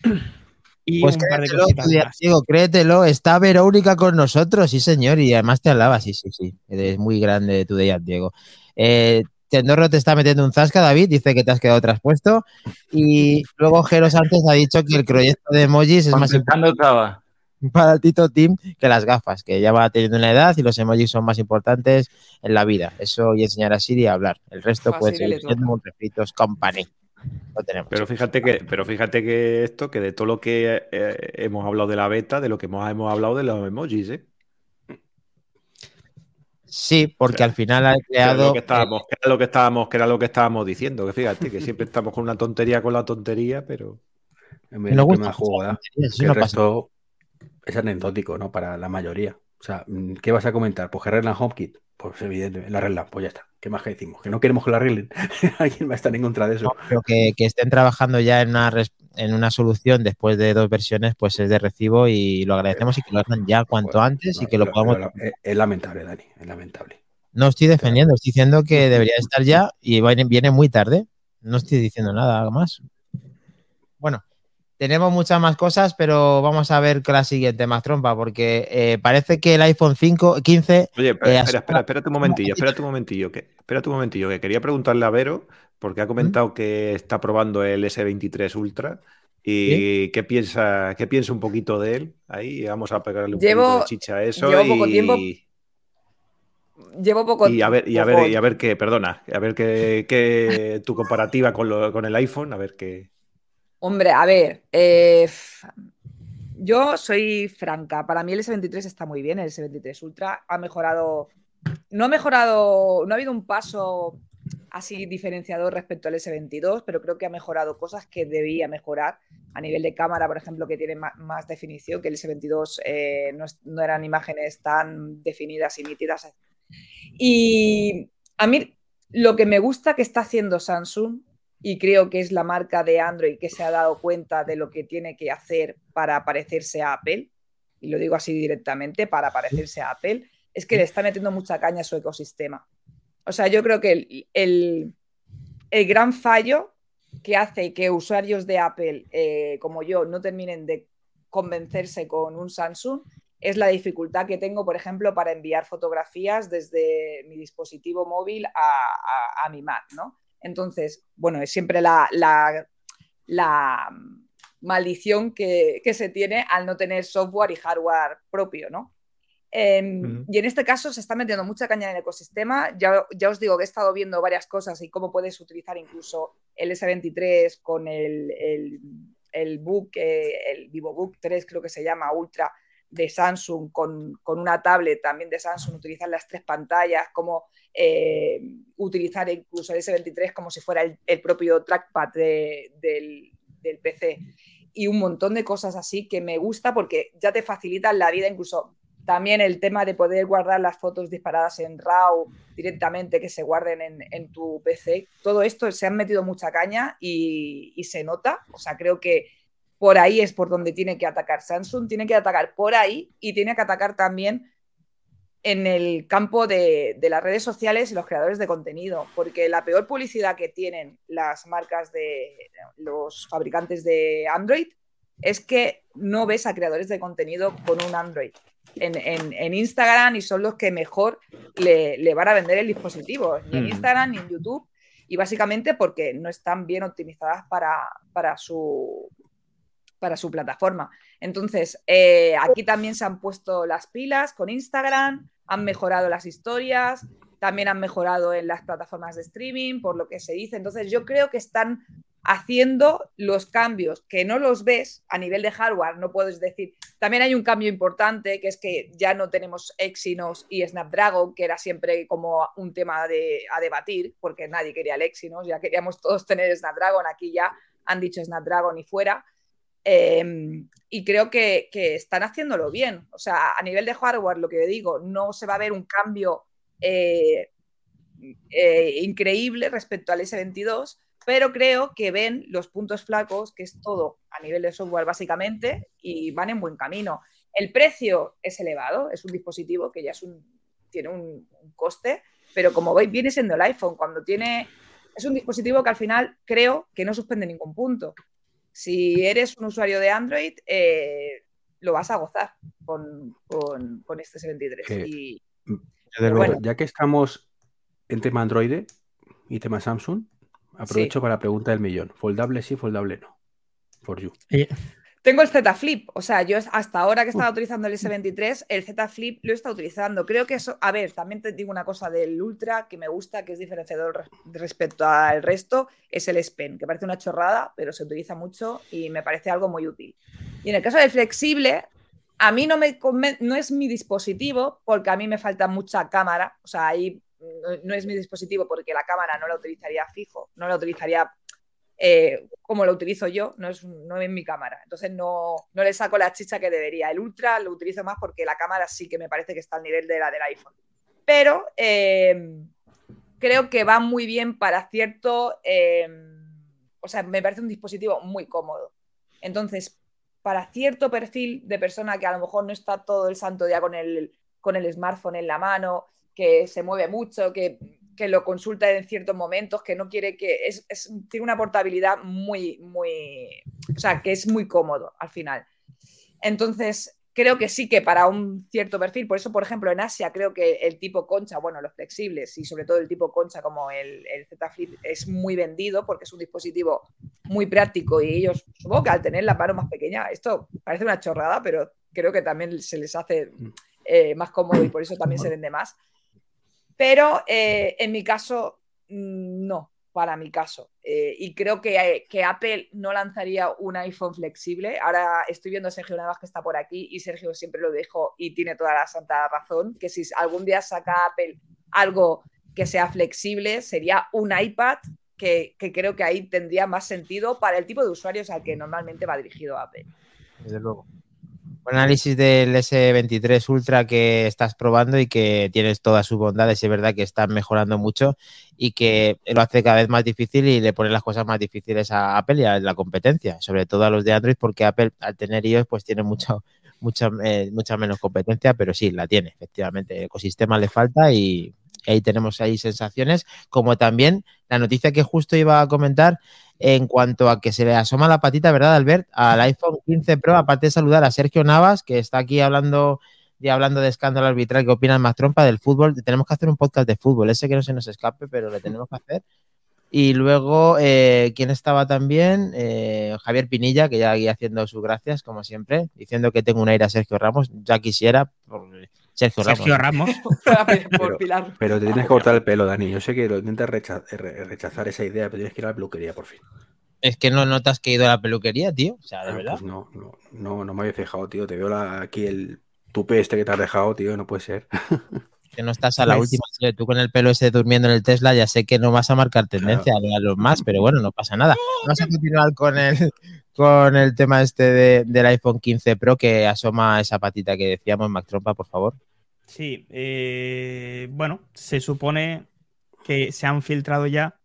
Y pues un créetelo, par de digo, créetelo, está Verónica con nosotros, sí señor, y además te hablaba, sí, sí, sí, es muy grande tu día, Diego. Eh, Tendorro te está metiendo un zasca, David, dice que te has quedado traspuesto. Y luego Geros antes ha dicho que el proyecto de emojis es más importante para el Tito Team que las gafas, que ya va teniendo una edad y los emojis son más importantes en la vida. Eso y enseñar a Siri a hablar. El resto puede ser siendo refritos company. Lo tenemos. Pero fíjate que, pero fíjate que esto, que de todo lo que eh, hemos hablado de la beta, de lo que hemos, hemos hablado de los emojis, ¿eh? Sí, porque al final ha creado. Que, lo que, estábamos, que, era lo que estábamos, que era lo que estábamos diciendo. Que fíjate, que siempre estamos con una tontería con la tontería, pero. Me, me, me juego, que el resto, es anecdótico, ¿no? Para la mayoría. O sea, mm, ¿qué vas a comentar? Pues que arreglan HomeKit. Pues evidentemente, la arreglan, pues ya está. ¿Qué más que decimos? Que no queremos que la arreglen. Alguien va a estar en contra de eso. No, pero que, estén trabajando ya en una, en una solución después de dos versiones, pues es de recibo y lo agradecemos y que lo hagan ya cuanto antes y que lo podamos. es lamentable, Dani, es lamentable. No estoy defendiendo, estoy diciendo que debería estar ya y viene muy tarde. No estoy diciendo nada más. Tenemos muchas más cosas, pero vamos a ver con la siguiente, más trompa, porque eh, parece que el iPhone 5, 15. Oye, espera, eh, espera, espera, un momentillo, espera un momentillo, que, espera un momentillo, que quería preguntarle a Vero, porque ha comentado que está probando el S23 Ultra. ¿Y qué piensa, qué piensa un poquito de él? Ahí vamos a pegarle un poquito de chicha a eso. Llevo poco tiempo. Llevo poco y a ver, y a ver, y a ver qué, perdona, a ver qué, tu comparativa con, con el iPhone, a ver qué. Hombre, a ver, eh, yo soy franca. Para mí el S23 está muy bien, el S23 Ultra ha mejorado, no ha mejorado, no ha habido un paso así diferenciador respecto al S22, pero creo que ha mejorado cosas que debía mejorar a nivel de cámara, por ejemplo, que tiene más, definición, que el S22 eh, no, no, eran imágenes tan definidas y nítidas. Y a mí lo que me gusta que está haciendo Samsung y creo que es la marca de Android que se ha dado cuenta de lo que tiene que hacer para parecerse a Apple, y lo digo así directamente, para parecerse a Apple, es que le está metiendo mucha caña a su ecosistema. O sea, yo creo que el, el, gran fallo que hace que usuarios de Apple eh, como yo no terminen de convencerse con un Samsung es la dificultad que tengo, por ejemplo, para enviar fotografías desde mi dispositivo móvil a, mi Mac, ¿no? Entonces, bueno, es siempre la, maldición que, se tiene al no tener software y hardware propio, ¿no? Em, y en este caso se está metiendo mucha caña en el ecosistema. Ya, ya, os digo que he estado viendo varias cosas y cómo puedes utilizar incluso el S23 con el, el, Book, eh, el VivoBook 3 creo que se llama, Ultra, de Samsung con, una tablet también de Samsung, utilizar las tres pantallas, como eh, utilizar incluso el S23 como si fuera el, propio trackpad del, PC y un montón de cosas así que me gusta porque ya te facilitan la vida, incluso también el tema de poder guardar las fotos disparadas en RAW directamente, que se guarden en, tu PC. Todo esto se han metido mucha caña y, y se nota. O sea, creo que por ahí es por donde tiene que atacar Samsung, tiene que atacar por ahí y tiene que atacar también en el campo de, las redes sociales y los creadores de contenido, porque la peor publicidad que tienen las marcas de los fabricantes de Android es que no ves a creadores de contenido con un Android en, Instagram y son los que mejor le, van a vender el dispositivo, ni en mm. Instagram ni en YouTube, y básicamente porque no están bien optimizadas para, para su para su plataforma. Entonces, eh, aquí también se han puesto las pilas con Instagram, han mejorado las historias, también han mejorado en las plataformas de streaming, por lo que se dice. Entonces, yo creo que están haciendo los cambios que no los ves a nivel de hardware, no puedes decir. También hay un cambio importante, que es que ya no tenemos Exynos y Snapdragon, que era siempre como un tema de, a debatir, porque nadie quería el Exynos, ya queríamos todos tener Snapdragon, aquí ya han dicho Snapdragon y fuera. Em, y creo que, están haciéndolo bien. O sea, a nivel de hardware, lo que digo, no se va a ver un cambio eh, eh, increíble respecto al S22, pero creo que ven los puntos flacos, que es todo a nivel de software básicamente, y van en buen camino. El precio es elevado, es un dispositivo que ya es un, tiene un, coste, pero como veis, viene siendo el iPhone, cuando tiene... Es un dispositivo que al final creo que no suspende ningún punto si eres un usuario de Android, eh, lo vas a gozar con, este S23. y, bueno, ya que estamos en tema Android y tema Samsung, aprovecho para la pregunta del millón. ¿Foldable sí, foldable no? For you. Tengo el Z Flip, o sea, yo hasta ahora que estaba utilizando el S23, el Z Flip lo he estado utilizando. Creo que eso, a ver, también te digo una cosa del Ultra que me gusta, que es diferenciador respecto al resto, es el S Pen, que parece una chorrada, pero se utiliza mucho y me parece algo muy útil. Y en el caso del flexible, a mí no, me, no es mi dispositivo porque a mí me falta mucha cámara, o sea, ahí no es mi dispositivo porque la cámara no la utilizaría fijo, no la utilizaría eh, como lo utilizo yo, no es, no es mi cámara. Entonces no, no, le saco la chicha que debería. El Ultra lo utilizo más porque la cámara sí que me parece que está al nivel de la del iPhone. Pero eh, creo que va muy bien para cierto... Eh, o sea, me parece un dispositivo muy cómodo. Entonces, para cierto perfil de persona que a lo mejor no está todo el santo día con el, con el smartphone en la mano, que se mueve mucho, que que lo consulta en ciertos momentos, que no quiere que. Es, tiene una portabilidad muy, muy. O sea, que es muy cómodo al final. Entonces, creo que sí que para un cierto perfil, por eso, por ejemplo, en Asia creo que el tipo concha, bueno, los flexibles y sobre todo el tipo concha como el, el Z Flip es muy vendido porque es un dispositivo muy práctico y ellos, supongo que al tener la mano más pequeña, esto parece una chorrada, pero creo que también se les hace eh, más cómodo y por eso también se vende más. Pero eh, en mi caso, mm, no, para mi caso. Eh, y creo que, que, Apple no lanzaría un iPhone flexible. Ahora estoy viendo a Sergio Navas que está por aquí y Sergio siempre lo dijo y tiene toda la santa razón, que si algún día saca Apple algo que sea flexible, sería un iPad que creo que ahí tendría más sentido para el tipo de usuarios al que normalmente va dirigido Apple. Desde luego análisis del S23 Ultra que estás probando y que tienes todas sus bondades es verdad que están mejorando mucho y que lo hace cada vez más difícil y le pone las cosas más difíciles a Apple y a la competencia, sobre todo a los de Android, porque Apple al tener iOS pues tiene mucho, mucha, eh, mucha menos competencia, pero sí, la tiene, efectivamente. El ecosistema le falta y ahí tenemos ahí sensaciones, como también la noticia que justo iba a comentar En cuanto a que se le asoma la patita, ¿verdad, Albert? Al iPhone 15 Pro, aparte de saludar a Sergio Navas, que está aquí hablando y hablando de escándalo arbitral, ¿qué opinas más trompa del fútbol? Tenemos que hacer un podcast de fútbol, ese que no se nos escape, pero le tenemos que hacer. Y luego, eh, ¿quién estaba también? Eh, Javier Pinilla, que ya aquí haciendo sus gracias, como siempre, diciendo que tengo un aire a Sergio Ramos. Ya quisiera por Sergio Ramos. Sergio Ramos. Pero te tienes que cortar el pelo, Dani. Yo sé que lo intentas recha- re- rechazar esa idea, pero tienes que ir a la peluquería por fin. Es que no notas que he ido a la peluquería, tío. O sea, de Ah, verdad. pues no, no, no, no me había fijado, tío. Te veo la- aquí el tupe este que te has dejado, tío. No puede ser. Que no estás a la Pues- última. Tú con el pelo ese durmiendo en el Tesla, ya sé que no vas a marcar tendencia a los más, pero bueno, no pasa nada. Vamos a continuar con el, con el tema este de- del iPhone 15 Pro que asoma esa patita que decíamos, Mac Trompa, por favor. Sí, eh, bueno, se supone que se han filtrado ya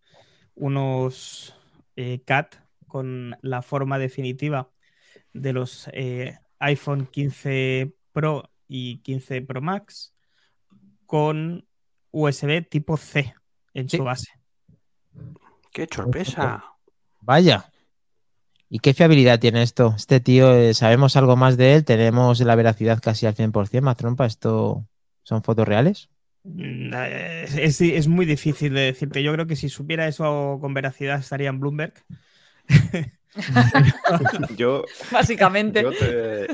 unos eh, CAT con la forma definitiva de los eh, iPhone 15 Pro y 15 Pro Max con USB tipo C en Sí. su base. ¡Qué sorpresa! Vaya. ¿Y qué fiabilidad tiene esto? Este tío, eh, ¿sabemos algo más de él? ¿Tenemos la veracidad casi al 100%, Mac Trompa? ¿Esto son fotos reales? Mm, eh, Es, es muy difícil de decirte. Yo creo que si supiera eso con veracidad estaría en Bloomberg. Yo, Básicamente. yo, te,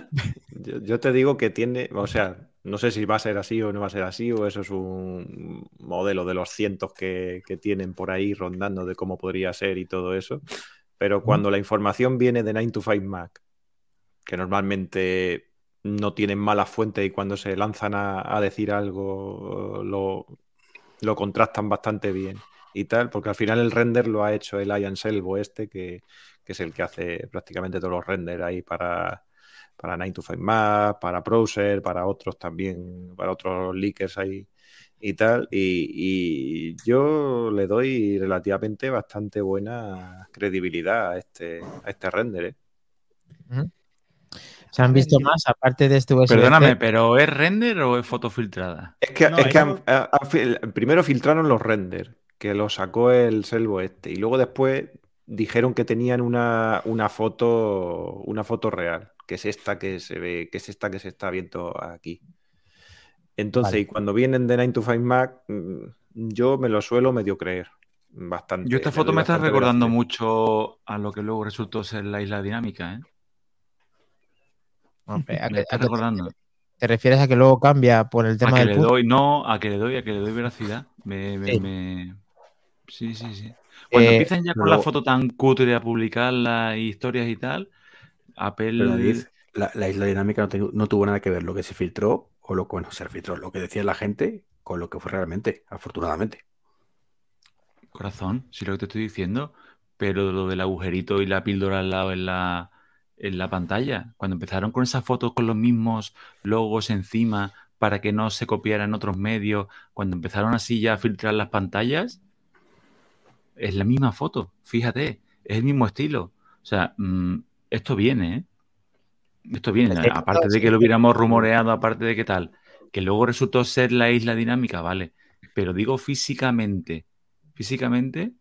yo- yo te digo que tiene, o sea, no sé si va a ser así o no va a ser así, o eso es un modelo de los cientos que, que tienen por ahí rondando de cómo podría ser y todo eso. Pero cuando la información viene de 9 to 5 Mac, que normalmente no tienen malas fuentes y cuando se lanzan a, a decir algo lo, lo contrastan bastante bien y tal, porque al final el render lo ha hecho el Ian Selvo este, que, que es el que hace prácticamente todos los renders ahí para, para 9 to 5 Mac, para Browser, para otros también, para otros leakers ahí y tal. Y, y yo le doy relativamente bastante buena credibilidad a este, a este render. ¿eh? ¿Se han visto más aparte de este USB? Perdóname, pero ¿es render o es foto filtrada? Es que, No, es que eso- han- han- han fil- primero filtraron los renders, que los sacó el Selvo este, y luego después dijeron que tenían una, una foto, una foto real, que es esta que se ve, que es esta que se está viendo aquí. Entonces, Vale. y cuando vienen de 9 to 5 Mac, mm, yo me lo suelo medio creer. Bastante. Yo esta foto me está recordando mucho a lo que luego resultó ser la isla dinámica, ¿eh? Hombre, ¿a Me qué- está a qué recordando. ¿Te refieres a que luego cambia por el A tema que del le doy, no, a que le doy, a que le doy veracidad. Me, me- Sí. me- Sí, sí, sí. Cuando Eh, empiezan ya con luego- la foto tan cutre a publicar las historias y tal, Apple. Pero David, la, la isla dinámica no, te- no tuvo nada que ver lo que se filtró o lo que bueno, se filtró, lo que decía la gente con lo que fue realmente, afortunadamente. Corazón, si lo que te estoy diciendo, pero lo del agujerito y la píldora al lado en la, en la pantalla, cuando empezaron con esas fotos con los mismos logos encima para que no se copiaran en otros medios, cuando empezaron así ya a filtrar las pantallas, es la misma foto, fíjate, es el mismo estilo. O sea, mm, esto viene, ¿eh? Esto viene, aparte de que lo hubiéramos rumoreado, aparte de qué tal, que luego resultó ser la isla dinámica, vale, pero digo físicamente, físicamente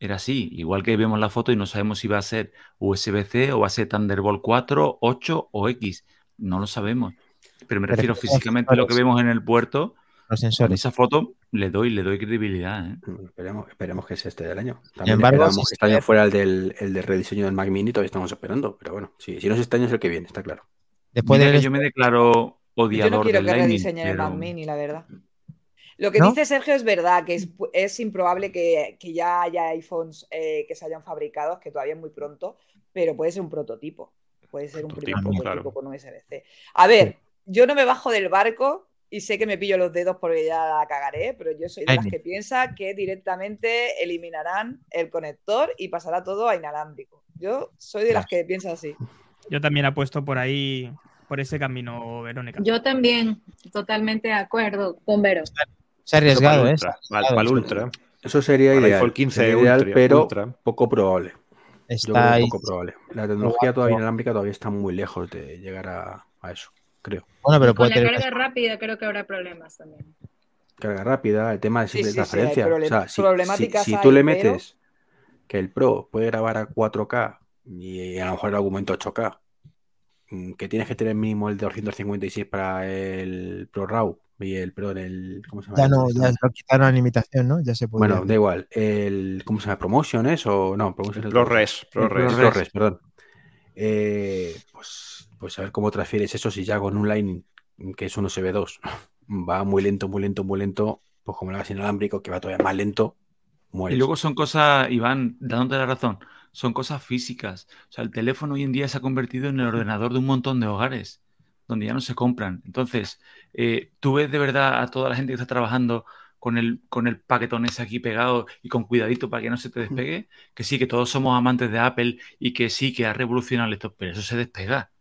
era así, igual que vemos la foto y no sabemos si va a ser USB-C o va a ser Thunderbolt 4, 8 o X, no lo sabemos. Pero me refiero físicamente a lo que vemos en el puerto, Los sensores. esa foto le doy, le doy credibilidad, ¿eh? Mm, Esperemos, esperemos que sea este del año. También embargo, sí, que este año fuera el del, el rediseño del Mac Mini, todavía estamos esperando. Pero bueno, sí, si no es este año es el que viene, está claro. Después Mira de que yo me declaro Yo odiador no quiero del que Lightning, rediseñen el pero- Mac Mini, la verdad. Lo que ¿No? dice Sergio es verdad, que es, es improbable que, que ya haya iPhones eh, que se hayan fabricado, que todavía es muy pronto, pero puede ser un prototipo. Puede ser un primer Prototipo, prototipo claro. con USB-C. A ver, yo no me bajo del barco y sé que me pillo los dedos porque ya la cagaré, pero yo soy de las que piensa que directamente eliminarán el conector y pasará todo a inalámbrico. Yo soy de las que piensa así. Yo también apuesto por ahí, por ese camino, Verónica. Yo también, totalmente de acuerdo con Vero. Se ha arriesgado, ¿eh? Para el ultra. Para el ultra. Eso sería Para ideal. iPhone 15 sería ideal, Ultra, pero Ultra. poco probable. Yo creo Está que poco probable. La tecnología todavía inalámbrica todavía está muy lejos de llegar a, a eso, creo. Bueno, pero Con puede la tener. carga rápida creo que habrá problemas también. Carga rápida, el tema de Sí, simple sí, sí, transferencia. problem- o sea, si, si- si hay, tú le pero- metes que el Pro puede grabar a 4K y a lo mejor el argumento 8K, mm, que tienes que tener mínimo el de 256 para el Pro RAW y el Pro del. ¿Cómo se llama? Ya no, ya lo quitaron la limitación, ¿no? Ya se puede. Bueno, da igual. El, ¿Cómo se llama? ¿Promotion es o no? Promotion es el- ProRes, el ProRes. Pro- ProRes, perdón. Eh, pues, pues a ver cómo transfieres eso si ya con un Lightning, que es un USB2, va muy lento, muy lento, muy lento, pues como lo hagas inalámbrico, que va todavía más lento, mueres. Y luego son cosas, Iván, dándote la razón, son cosas físicas. O sea, el teléfono hoy en día se ha convertido en el ordenador de un montón de hogares, donde ya no se compran. Entonces, eh, tú ves de verdad a toda la gente que está trabajando con el, con el paquetón ese aquí pegado y con cuidadito para que no se te despegue, que sí, que todos somos amantes de Apple y que sí, que ha revolucionado esto, pero eso se despega.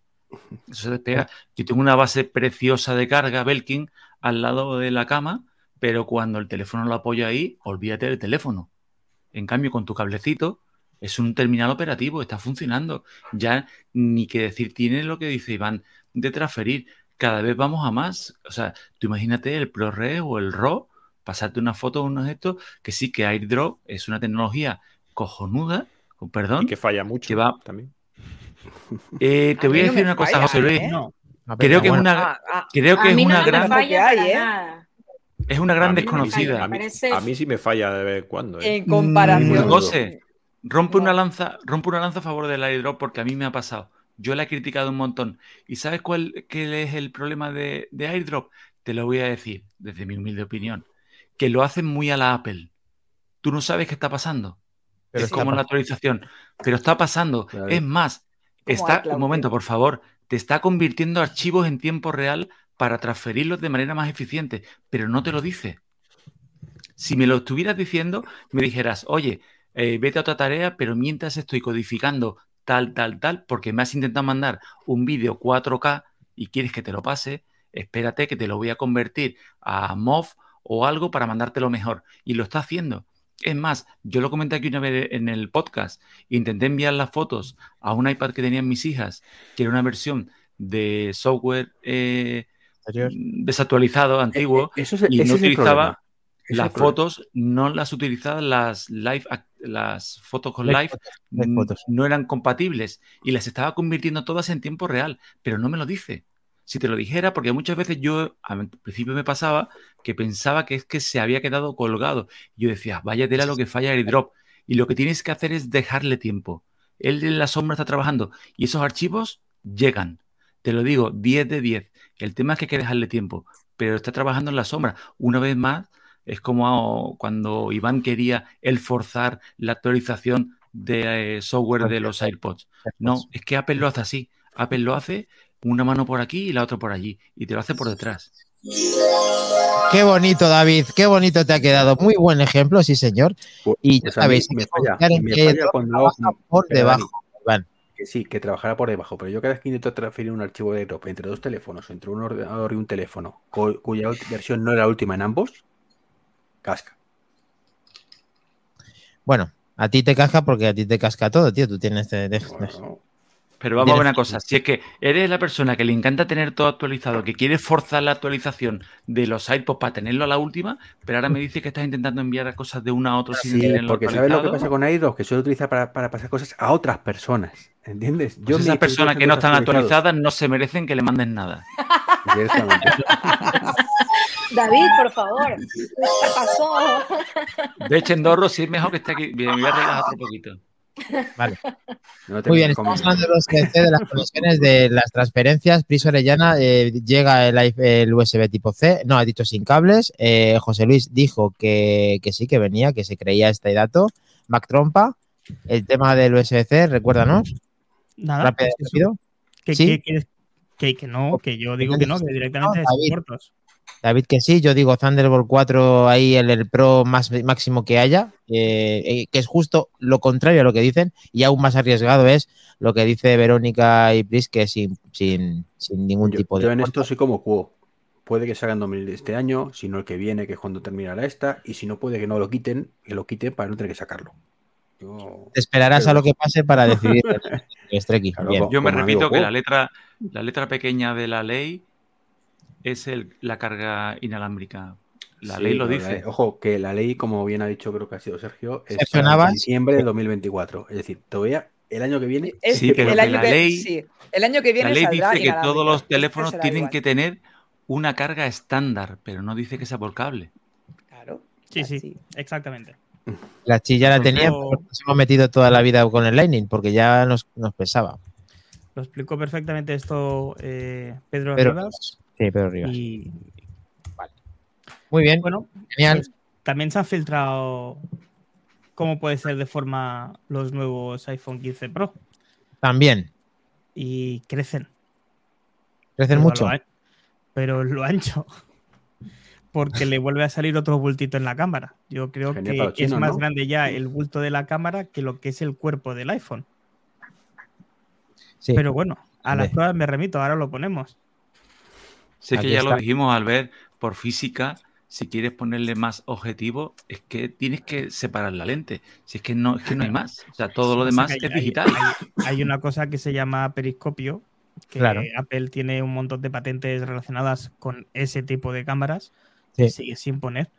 Eso se despega. Yo tengo una base preciosa de carga Belkin al lado de la cama, pero cuando el teléfono lo apoyo ahí, olvídate del teléfono. En cambio, con tu cablecito es un terminal operativo, está funcionando. Ya ni que decir tiene lo que dice Iván de transferir. Cada vez vamos a más. O sea, tú imagínate el ProRes o el RAW, pasarte una foto o unos estos, que sí que AirDrop es una tecnología cojonuda, perdón. Y que falla mucho Que va- también. Eh, te A voy a no decir una cosa, falla, José Luis. ¿eh? No, A ver, Creo que es bueno, una, Ah, ah, creo que a es no una gran, hay, ¿eh? es una gran desconocida. A mí, parece- a mí sí me falla de vez en cuando. ¿eh? en comparación. Mm, José, rompe No. una lanza, rompe una lanza a favor del airdrop porque a mí me ha pasado. Yo la he criticado un montón. ¿Y sabes cuál qué es el problema de, de airdrop? Te lo voy a decir desde mi humilde opinión. Que lo hacen muy a la Apple. Tú no sabes qué está pasando. Pero es está como la actualización. Pero está pasando. Claro. Es más, está, un momento, por favor, te está convirtiendo archivos en tiempo real para transferirlos de manera más eficiente, pero no te lo dice. Si me lo estuvieras diciendo, me dijeras, oye, eh, vete a otra tarea, pero mientras estoy codificando tal, tal, tal, porque me has intentado mandar un vídeo 4K y quieres que te lo pase, espérate que te lo voy a convertir a MOV o algo para mandártelo mejor. Y lo está haciendo. Es más, yo lo comenté aquí una vez en el podcast. Intenté enviar las fotos a un iPad que tenían mis hijas, que era una versión de software eh, desactualizado, antiguo, Eh, eh, eso es, y no utilizaba las fotos, no las utilizaba las live, las fotos con Live fotos. no eran compatibles y las estaba convirtiendo todas en tiempo real, pero no me lo dice. Si te lo dijera, porque muchas veces yo al principio me pasaba que pensaba que es que se había quedado colgado. Yo decía, vaya tela lo que falla AirDrop. Y lo que tienes que hacer es dejarle tiempo. Él en la sombra está trabajando y esos archivos llegan. Te lo digo, 10 de 10. El tema es que hay que dejarle tiempo, pero está trabajando en la sombra. Una vez más, es como cuando Iván quería el forzar la actualización de eh, software de los AirPods. No, es que Apple lo hace así. Apple lo hace una mano por aquí y la otra por allí. Y te lo hace por detrás. Qué bonito, David, qué bonito te ha quedado. Muy buen ejemplo, sí, señor. Pues- Y ya pues a mí sabéis, me falla, me falla cuando hago por debajo, Iván. Que sí, que trabajará por debajo, pero yo cada vez que intento transferir un archivo de airdrop entre dos teléfonos, entre un ordenador y un teléfono, cu- cuya versión no era la última en ambos, casca. Bueno, a ti te casca porque a ti te casca todo, tío. Tú tienes. de- de- Bueno, Pero vamos a ver una cosa. Si es que eres la persona que le encanta tener todo actualizado, que quiere forzar la actualización de los AirPods para tenerlo a la última, pero ahora me dice que estás intentando enviar cosas de uno a otro sin sí, tenerlo porque ¿sabes lo que pasa con airdrop? Que se utiliza para, para pasar cosas a otras personas, ¿entiendes? Pues mis esas personas que no están actualizadas no se merecen que le manden nada. David, por favor. ¿Qué pasó? De hecho, Endorro sí es mejor que esté aquí. Bien, me voy a relajar otro poquito. Vale. No Muy bien, estamos hablando de los CC, de las conexiones, de las transferencias. Priso Orellana eh, llega el, USB tipo C, no, ha dicho sin cables. Eh, José Luis dijo que, que sí, que venía, que se creía este dato. Mac Trompa, el tema del USB-C, recuérdanos, Nada. rápido, pues eso. rápido. ¿Qué, ¿Sí? Que, que no, que yo digo que no, que directamente No, David. cortos. David que sí, yo digo Thunderbolt 4 ahí el, el Pro más máximo que haya, eh, eh, que es justo lo contrario a lo que dicen y aún más arriesgado es lo que dice Verónica y Pris que sin, sin, sin ningún Yo, tipo de... yo en esto soy como Cuo. Puede que salga en 2000 de este año, si no el que viene, que es cuando terminará esta, y si no puede que no lo quiten, que lo quiten para no tener que sacarlo. Yo- Te esperarás Pero- a lo que pase para decidir. Claro, Yo me repito amigo que la letra, la letra pequeña de la ley es el- la carga inalámbrica. La Sí, ley lo dice. la- ojo, que la ley, como bien ha dicho, creo que ha sido Sergio, es para diciembre de 2024. Es decir, todavía el año que viene. Es- Sí, pero el que año la que, ley- sí, el año que La viene ley saldrá dice que todos los Este teléfonos tienen igual. que tener una carga estándar, pero no dice que sea por cable. Claro. Sí, sí, exactamente. La chilla la tenía, pero nos hemos metido toda la vida con el Lightning porque ya nos, nos pesaba. Lo explicó perfectamente esto eh, Pedro Pero, Rivas. Sí, Pedro Rivas. Y Muy bien, bueno, genial. pues, también se han filtrado cómo puede ser de forma los nuevos iPhone 15 Pro. También. Y crecen. Crecen pero mucho. Lo pero lo ancho. Porque le vuelve a salir otro bultito en la cámara. Yo creo Genial que es más ¿no? grande ya el bulto de la cámara que lo que es el cuerpo del iPhone. Sí. Pero bueno, a las pruebas me remito, ahora lo ponemos. Es que ya está. lo dijimos al ver por física, si quieres ponerle más objetivo, es que tienes que separar la lente. Si es que no, es que no hay más. O sea, todo lo demás hay- es digital. Hay, hay una cosa que se llama periscopio, que Claro. Apple tiene un montón de patentes relacionadas con ese tipo de cámaras que Sí. sigue sin poner.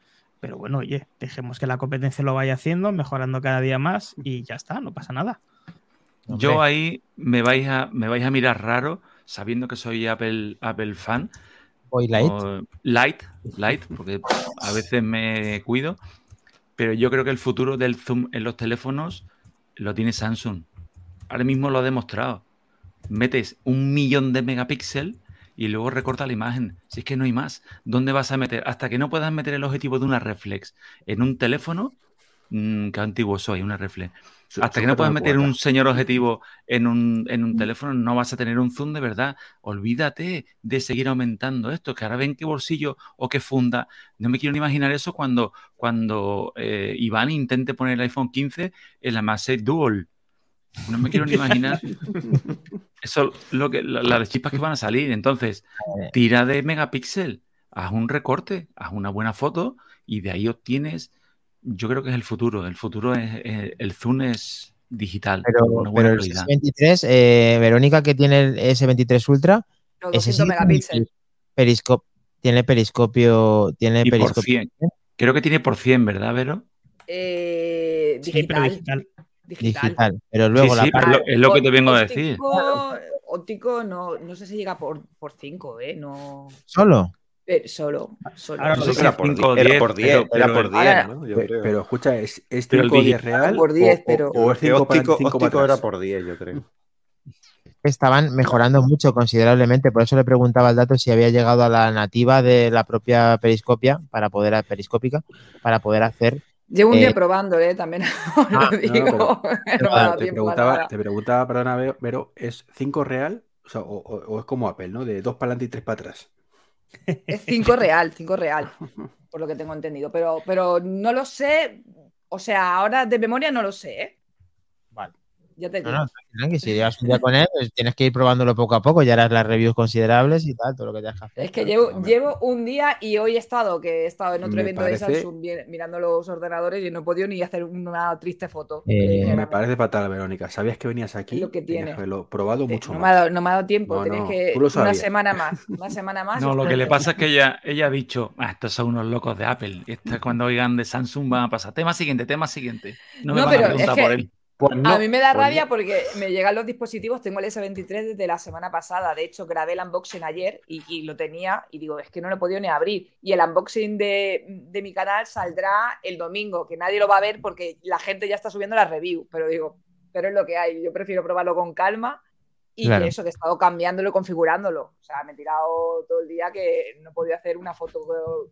Pero bueno, oye, dejemos que la competencia lo vaya haciendo, mejorando cada día más y ya está, no pasa nada. Yo ahí me vais a, me vais a mirar raro, sabiendo que soy Apple, Apple fan. Light. light, light, porque a veces me cuido. Pero yo creo que el futuro del zoom en los teléfonos lo tiene Samsung. Ahora mismo lo ha demostrado. Metes un millón de megapíxeles y luego recorta la imagen. Si es que no hay más. ¿Dónde vas a meter? Hasta que no puedas meter el objetivo de una reflex en un teléfono, mm, qué antiguo soy, una reflex. Hasta que no puedas meter un señor objetivo en un, en un teléfono, no vas a tener un zoom de verdad. Olvídate de seguir aumentando esto, que ahora ven qué bolsillo o qué funda. No me quiero ni imaginar eso cuando, cuando eh, Iván intente poner el iPhone 15 en la MagSafe Dual. No me quiero ni imaginar eso, lo que, la- las chispas que van a salir. Entonces, tira de megapíxel, haz un recorte, haz una buena foto y de ahí obtienes. Yo creo que es el futuro. El futuro es, es- el zoom es digital, Pero, una buena pero el calidad. S23, eh, Verónica, que tiene el S23 Ultra, ese 200 sí tiene megapíxeles. periscopio, tiene periscopio, tiene Y por periscopio. 100. Creo que tiene por 100, ¿verdad, Vero? Eh, Sí, pero digital. digital. digital. Pero luego Sí, la sí, parte- pero lo- es lo que te vengo a decir. Óptico, óptico no, no sé si llega por 5, ¿eh? No. solo. Eh, solo. solo. Ahora No lo sé sé si era por cinco o 10, era diez, por 10, pero- era pero por el- 10, Ahora- ¿no? Yo Pe- creo. Pero escucha, ¿es, es Pero el 5 o 10 digital real? por 10, o- pero- o, es Que 5 para, óptico, para era por 10, yo creo. Estaban mejorando mucho considerablemente, por eso le preguntaba el dato si había llegado a la nativa de la propia periscopia para poder periscópica para poder hacer Llevo un Eh, día probando, ¿eh? También lo digo. No, me ha Te preguntaba, te preguntaba, perdona, Vero, ¿es 5 real? O, sea, o, o- o es como Apple, ¿no? De 2 para adelante y 3 para atrás. Es 5 real, 5 real, por lo que tengo entendido. Pero, pero no lo sé. O sea, ahora de memoria no lo sé, ¿eh? Ya te No, digo. no, que si llevas un día con él, pues tienes que ir probándolo poco a poco, ya harás las reviews considerables y tal, todo lo que tengas que hacer. Es que llevo, hombre. llevo un día y hoy he estado, que he estado en otro Me evento parece- de Samsung mirando los ordenadores y no he podido ni hacer una triste foto. Eh, Me parece fatal, Verónica. ¿Sabías que venías aquí? Es lo que tiene. haberlo probado "Te- mucho no, más. me ha dado, no me ha dado tiempo, No, tenías no, que tú lo una semana más. Una semana más. No, lo que le pasa es que ella, ella ha dicho, ah, estos son unos locos de Apple. Y esto es cuando oigan de Samsung van a pasar. Tema siguiente, tema siguiente. No me No, van a pero preguntar es por él. Pues no, A mí me da pues rabia no. porque me llegan los dispositivos, tengo el S23 desde la semana pasada, de hecho grabé el unboxing ayer y, y lo tenía y digo, es que no lo he podido ni abrir. Y el unboxing de, de mi canal saldrá el domingo, que nadie lo va a ver porque la gente ya está subiendo la review, pero digo, pero es lo que hay, yo prefiero probarlo con calma y Claro. eso, que he estado cambiándolo y configurándolo. O sea, me he tirado todo el día que no podía hacer una foto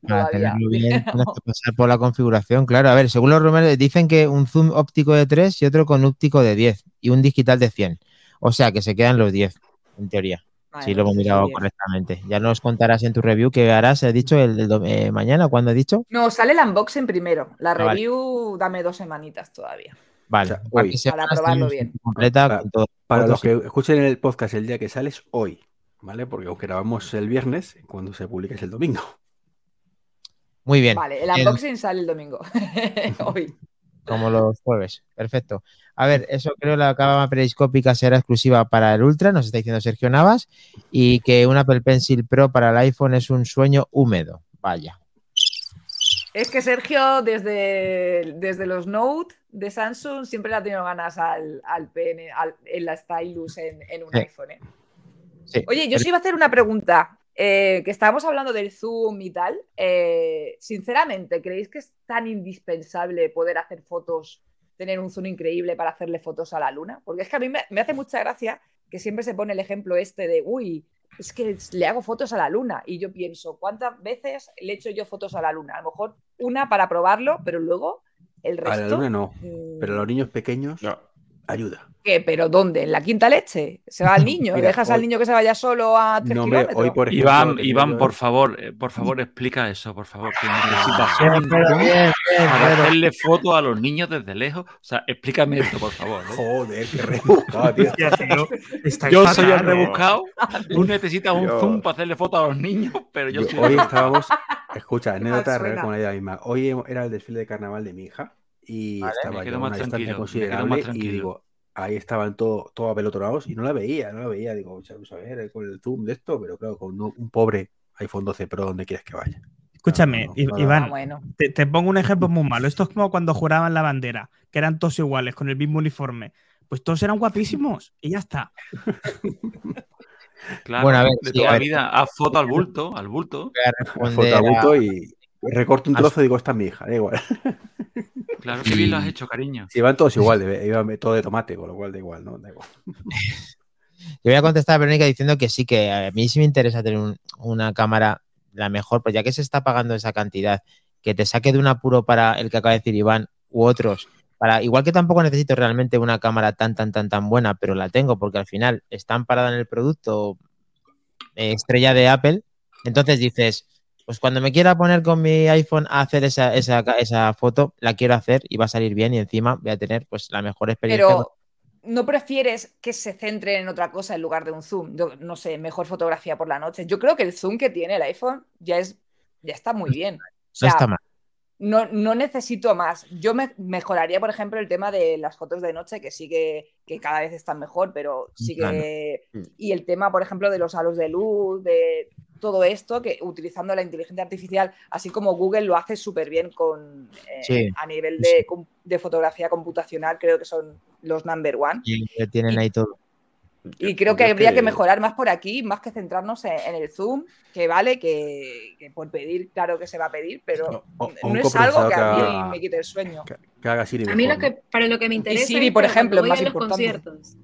todavía. tenerlo bien, tienes que pasar por la configuración. Claro, a ver, según los rumores dicen que un zoom óptico de 3 y otro con óptico de 10 y un digital de 100. O sea, que se quedan los 10, en teoría. Vale, si lo hemos entonces mirado correctamente. Ya nos contarás en tu review que harás, he dicho, el, eh, mañana, ¿cuándo he dicho? No, sale el unboxing primero. La Ah, vale. review, dame dos semanitas todavía. Vale, sea, para probarlo bien. Completa Para- con todo. Para los que escuchen el podcast el día que sales, hoy, ¿vale? Porque aunque grabamos el viernes, cuando se publique es el domingo. Muy bien, Vale, el unboxing sale el domingo. Hoy. como los jueves. Perfecto. A ver, eso creo la cámara periscópica será exclusiva para el Ultra, nos está diciendo Sergio Navas, y que un Apple Pencil Pro para el iPhone es un sueño húmedo. Vaya. Es que Sergio, desde, desde los Note de Samsung, siempre le ha tenido ganas al, al PN, al- en la Stylus en, en un Sí. iPhone. ¿eh? Sí. Oye, yo os iba a hacer una pregunta. eh, que estábamos hablando del Zoom y tal. eh, sinceramente, ¿creéis que es tan indispensable poder hacer fotos, tener un Zoom increíble para hacerle fotos a la luna? Porque es que a mí me, me hace mucha gracia que siempre se pone el ejemplo este de, uy, es que le hago fotos a la luna. Y yo pienso, ¿cuántas veces le he hecho yo fotos a la luna? A lo mejor una para probarlo, pero luego el A la resto. luna no, pero a los niños pequeños No. Ayuda. ¿Qué? ¿Pero dónde? ¿En la quinta leche? ¿Se va al niño? Mira, ¿Dejas al niño que se vaya solo a tres No, hombre, kilómetros? hoy por ejemplo. Iván, Iván, yo- por favor, eh, por favor, explica eso, por favor. Que necesitas bien, bien, para hacerle fotos a los niños desde lejos. O sea, explícame esto, por favor. ¿eh? Joder, qué rebuscado, tío. Yo soy el rebuscado. Tú necesitas un Yo- zoom para hacerle fotos a los niños, pero yo Yo- soy hoy estábamos, escucha, anécdota real con la idea misma. Hoy era el desfile de carnaval de mi hija y Vale, estaba me yo quedo a más una distancia tranquilo, me quedo más considerable y digo, ahí estaban todo, todo apelotonados y no la veía, no la veía. Digo, vamos a ver, con el zoom de esto, pero claro, con un, pobre iPhone 12 Pro, ¿dónde quieres que vaya? Escúchame, No, no, Ah, Iván, bueno. te, te pongo un ejemplo muy malo. Esto es como cuando juraban la bandera, que eran todos iguales, con el mismo uniforme. Pues todos eran guapísimos y ya está. Claro, Bueno, a ver, de sí, toda a la ver. vida, haz foto al bulto, al bulto. Foto a a- bulto y recorto un trozo y digo, esta es mi hija, da igual. Claro que bien lo has hecho, cariño. Si van todos igual, iban todo de tomate, con lo cual da igual, ¿no? Da igual. Yo voy a contestar a Verónica diciendo que sí, que a mí sí me interesa tener un- una cámara la mejor, pues ya que se está pagando esa cantidad, que te saque de un apuro para el que acaba de decir Iván u otros. Para, igual que tampoco necesito realmente una cámara tan, tan, tan, tan buena, pero la tengo porque al final está amparada en el producto eh, estrella de Apple. Entonces dices, pues cuando me quiera poner con mi iPhone a hacer esa, esa, esa foto, la quiero hacer y va a salir bien y encima voy a tener pues la mejor experiencia. Pero ¿no prefieres que se centre en otra cosa en lugar de un zoom? Yo, no sé, mejor fotografía por la noche. Yo creo que el zoom que tiene el iPhone ya es ya está muy bien. O no sea, está mal. no, no necesito más. Yo me mejoraría, por ejemplo, el tema de las fotos de noche, que sí que, que cada vez están mejor, pero sí que. Claro. Y el tema, por ejemplo, de los halos de luz, de todo esto, que utilizando la inteligencia artificial, así como Google lo hace súper bien con eh, Sí, a nivel sí. de, com- de fotografía computacional, creo que son los number one. Y que tienen ahí todo. Y creo que habría que mejorar más por aquí, más que centrarnos en, en el Zoom, que vale, que, que por pedir, claro que se va a pedir, pero O- o- o no es algo que a mí haga- me quite el sueño. Que, que haga Siri A mí lo que, para lo que me interesa Siri, por ejemplo, es más voy a los importante. conciertos.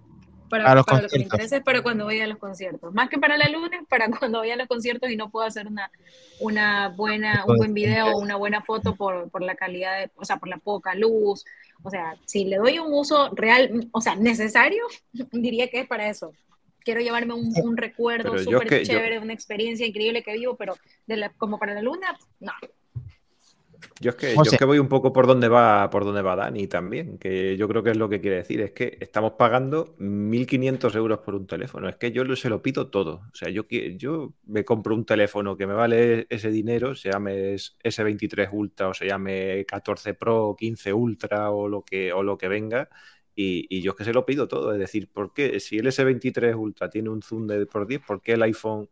Para, A los para lo que me conciertos. interesa es para cuando voy a los conciertos. Más que para la luna, para cuando voy a los conciertos y no puedo hacer una, una buena, un buen video o una buena foto por, por la calidad, de, o sea, por la poca luz. O sea, si le doy un uso real, o sea, necesario, diría que es para eso. Quiero llevarme un, un recuerdo súper que yo- chévere, una experiencia increíble que vivo, pero de la- como para la luna, no. Yo es que, yo es que voy un poco por donde va, por donde va Dani también, que yo creo que es lo que quiere decir, es que estamos pagando 1.500 euros por un teléfono, es que yo se lo pido todo, o sea, yo, yo me compro un teléfono que me vale ese dinero, se llame S- S23 Ultra o se llame 14 Pro, 15 Ultra o lo que, o lo que venga, y, y yo es que se lo pido todo, es decir, ¿por qué si el S23 Ultra tiene un zoom de por 10, ¿por qué el iPhone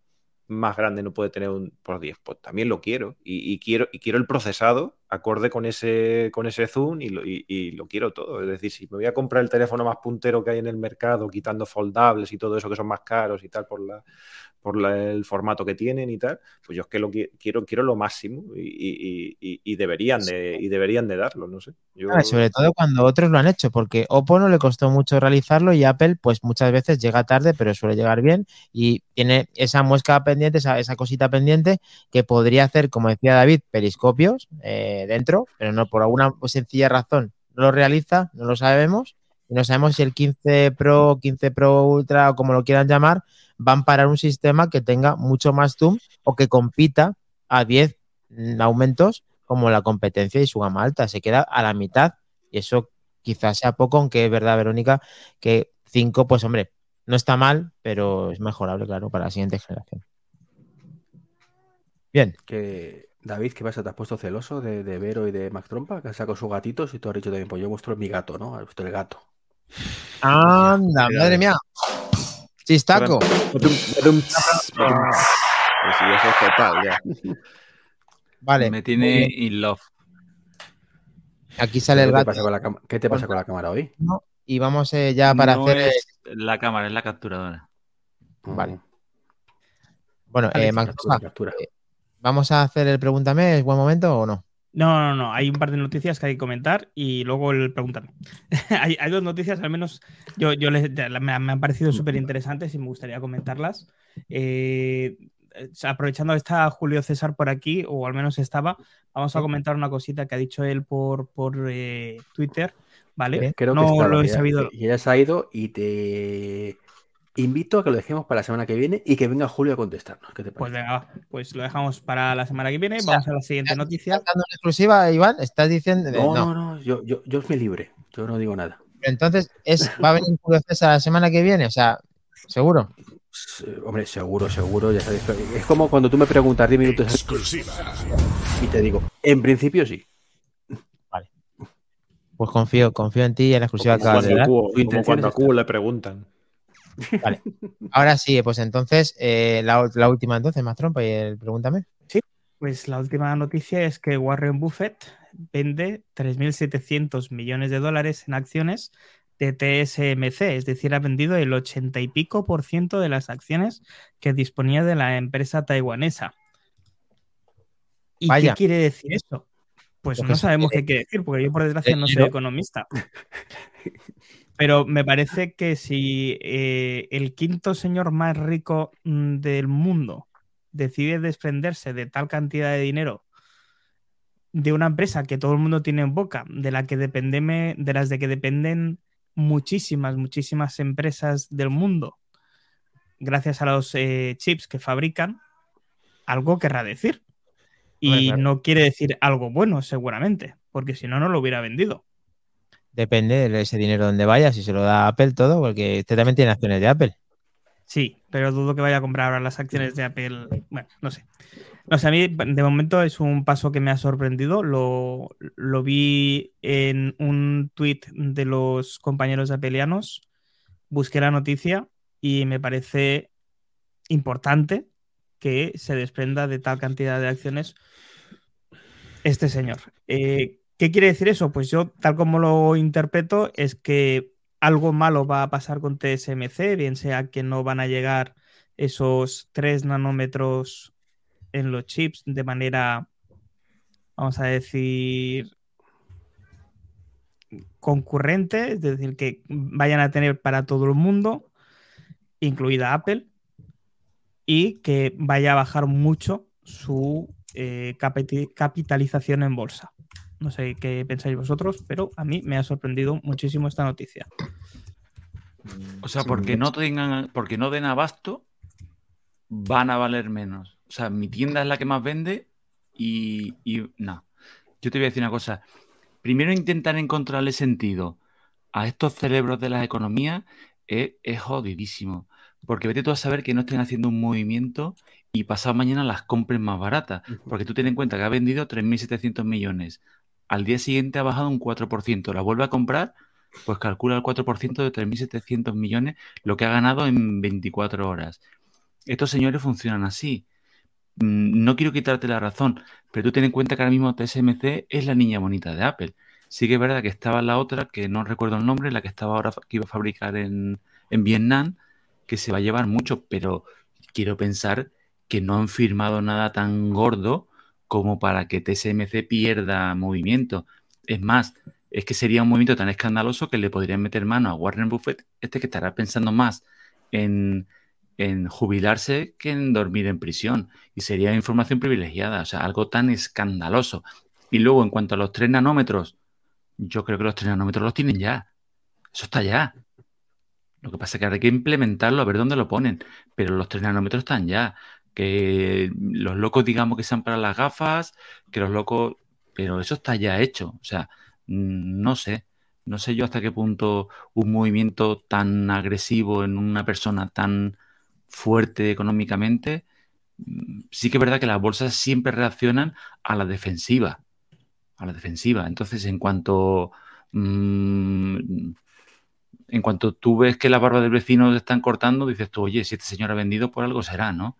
más grande no puede tener un por 10? Pues también lo quiero. Y, y quiero, y quiero el procesado acorde con ese, con ese zoom y lo, y- y lo quiero todo. Es decir, si me voy a comprar el teléfono más puntero que hay en el mercado, quitando foldables y todo eso que son más caros y tal por la por la- el formato que tienen y tal, pues yo es que lo qui- quiero, quiero lo máximo y, y- deberían de, y deberían de darlo, no sé. Yo- sobre todo cuando otros lo han hecho, porque Oppo no le costó mucho realizarlo y Apple, pues muchas veces llega tarde, pero suele llegar bien y tiene esa muesca pendiente, esa, esa cosita pendiente que podría hacer, como decía David, periscopios eh, dentro, pero no por alguna sencilla razón no lo realiza, no lo sabemos y no sabemos si el 15 Pro, 15 Pro Ultra o como lo quieran llamar, van para un sistema que tenga mucho más zoom o que compita a 10 mm, aumentos como la competencia y su gama alta. Se queda a la mitad y eso quizás sea poco, aunque es verdad, Verónica, que 5, pues hombre, no está mal, pero es mejorable, claro, para la siguiente generación. Bien, Que, David, ¿qué pasa? ¿Te has puesto celoso de, de Vero y de Max Trompa? Que han sacado sus gatitos y tú has dicho también, pues yo muestro mi gato, ¿no? Has visto el gato. anda, madre mía. Chistaco. Pues sí, eso es total, ya. Vale. Me tiene in love. Aquí sale ¿Qué el te gato. pasa con la cama- ¿Qué te pasa con la cámara hoy? Y vamos eh, ya para No hacer. es la cámara, es la capturadora. Vale. Bueno, Vale, eh, Captura, captura. ¿Vamos a hacer el pregúntame? ¿Es buen momento o no? No, no, no. Hay un par de noticias que hay que comentar y luego el pregúntame. hay, hay dos noticias, al menos yo, yo les, me, han- me han parecido súper interesantes y me gustaría comentarlas. Eh, aprovechando que está Julio César por aquí, o al menos estaba, vamos a comentar una cosita que ha dicho él por, por eh, Twitter. ¿Vale? Creo que no estaba, lo he que sabido. que ya se ha ido y te invito a que lo dejemos para la semana que viene y que venga Julio a contestarnos. ¿Qué te Pues venga, pues lo dejamos para la semana que viene. O sea, Vamos a la siguiente ¿Estás noticia. dando una exclusiva, Iván? ¿Estás diciendo.? no, no, no, yo, yo, yo me libre. Yo no digo nada. Entonces, ¿es, ¿va a venir Julio César la semana que viene? O sea, ¿seguro? Se- Hombre, seguro, seguro, ya sabes. Es como cuando tú me preguntas 10 minutos Exclusiva. y te digo, en principio sí. Pues confío, confío en ti y en la exclusiva que Como acabas de dar. Como cuando a Cubo le preguntan. Ahora sí, pues entonces, eh, la, la última entonces, más trompa y el pregúntame. Pues la última noticia es que Warren Buffett vende 3.700 millones de dólares en acciones de TSMC, es decir, ha vendido el 80 y pico por ciento de las acciones que disponía de la empresa taiwanesa. ¿Y Vaya. qué quiere decir eso? Pues no sabemos qué quiere decir, porque yo por desgracia no soy economista. Pero me parece que si eh, el quinto señor más rico mm, del mundo decide desprenderse de tal cantidad de dinero de una empresa que todo el mundo tiene en boca, de la que dependeme, de las de que dependen muchísimas, muchísimas empresas del mundo, gracias a los eh, chips que fabrican, algo querrá decir. Y claro. no quiere decir algo bueno, seguramente, porque si no, no lo hubiera vendido. Depende de ese dinero donde vaya, si se lo da Apple todo, porque usted también tiene acciones de Apple. Sí, pero dudo que vaya a comprar ahora las acciones de Apple. Bueno, no sé. No sé, a mí de momento es un paso que me ha sorprendido. Lo, vi en un tuit de los compañeros apelianos. Busqué la noticia y me parece importante que se desprenda de tal cantidad de acciones este señor. Eh, ¿Qué quiere decir eso? Pues yo, tal como lo interpreto, es que algo malo va a pasar con TSMC, bien sea que no van a llegar esos 3 nanómetros en los chips de manera, vamos a decir, concurrente, es decir, que vayan a tener para todo el mundo, incluida Apple, y que vaya a bajar mucho su eh, capitalización en bolsa. No sé qué pensáis vosotros, pero a mí me ha sorprendido muchísimo esta noticia. O sea, porque no tengan, porque no den abasto, van a valer menos. O sea, mi tienda es la que más vende y, y no. Yo te voy a decir una cosa. Primero intentar encontrarle sentido a estos cerebros de las economías es, es jodidísimo. Porque vete tú a saber que no estén haciendo un movimiento y pasado mañana las compren más baratas. Porque tú ten en cuenta que ha vendido 3.700 millones. Al día siguiente ha bajado un 4%. La vuelve a comprar, pues calcula el 4% de 3.700 millones, lo que ha ganado en 24 horas. Estos señores funcionan así. Mm, No quiero quitarte la razón, pero tú ten en cuenta que ahora mismo TSMC es la niña bonita de Apple. Sí que es verdad que estaba la otra, que no recuerdo el nombre, la que estaba ahora, que iba a fabricar en, en Vietnam, que se va a llevar mucho, pero quiero pensar que no han firmado nada tan gordo como para que TSMC pierda movimiento. Es más, es que sería un movimiento tan escandaloso que le podrían meter mano a Warren Buffett, este que estará pensando más en, en jubilarse que en dormir en prisión. Y sería información privilegiada, o sea, algo tan escandaloso. Y luego, en cuanto a los 3 nanómetros, yo creo que los 3 nanómetros los tienen ya. Eso está ya. Lo que pasa es que hay que implementarlo, a ver dónde lo ponen. Pero los 3 nanómetros están ya. Que los locos, digamos que sean para las gafas, que los locos. Pero eso está ya hecho. O sea, no sé. No sé yo hasta qué punto un movimiento tan agresivo en una persona tan fuerte económicamente. mm, Sí que es verdad que las bolsas siempre reaccionan a la defensiva. A la defensiva. Entonces, en cuanto. mm, en cuanto tú ves que las barbas del vecino se están cortando, dices tú, oye, si este señor ha vendido, por algo será, ¿no?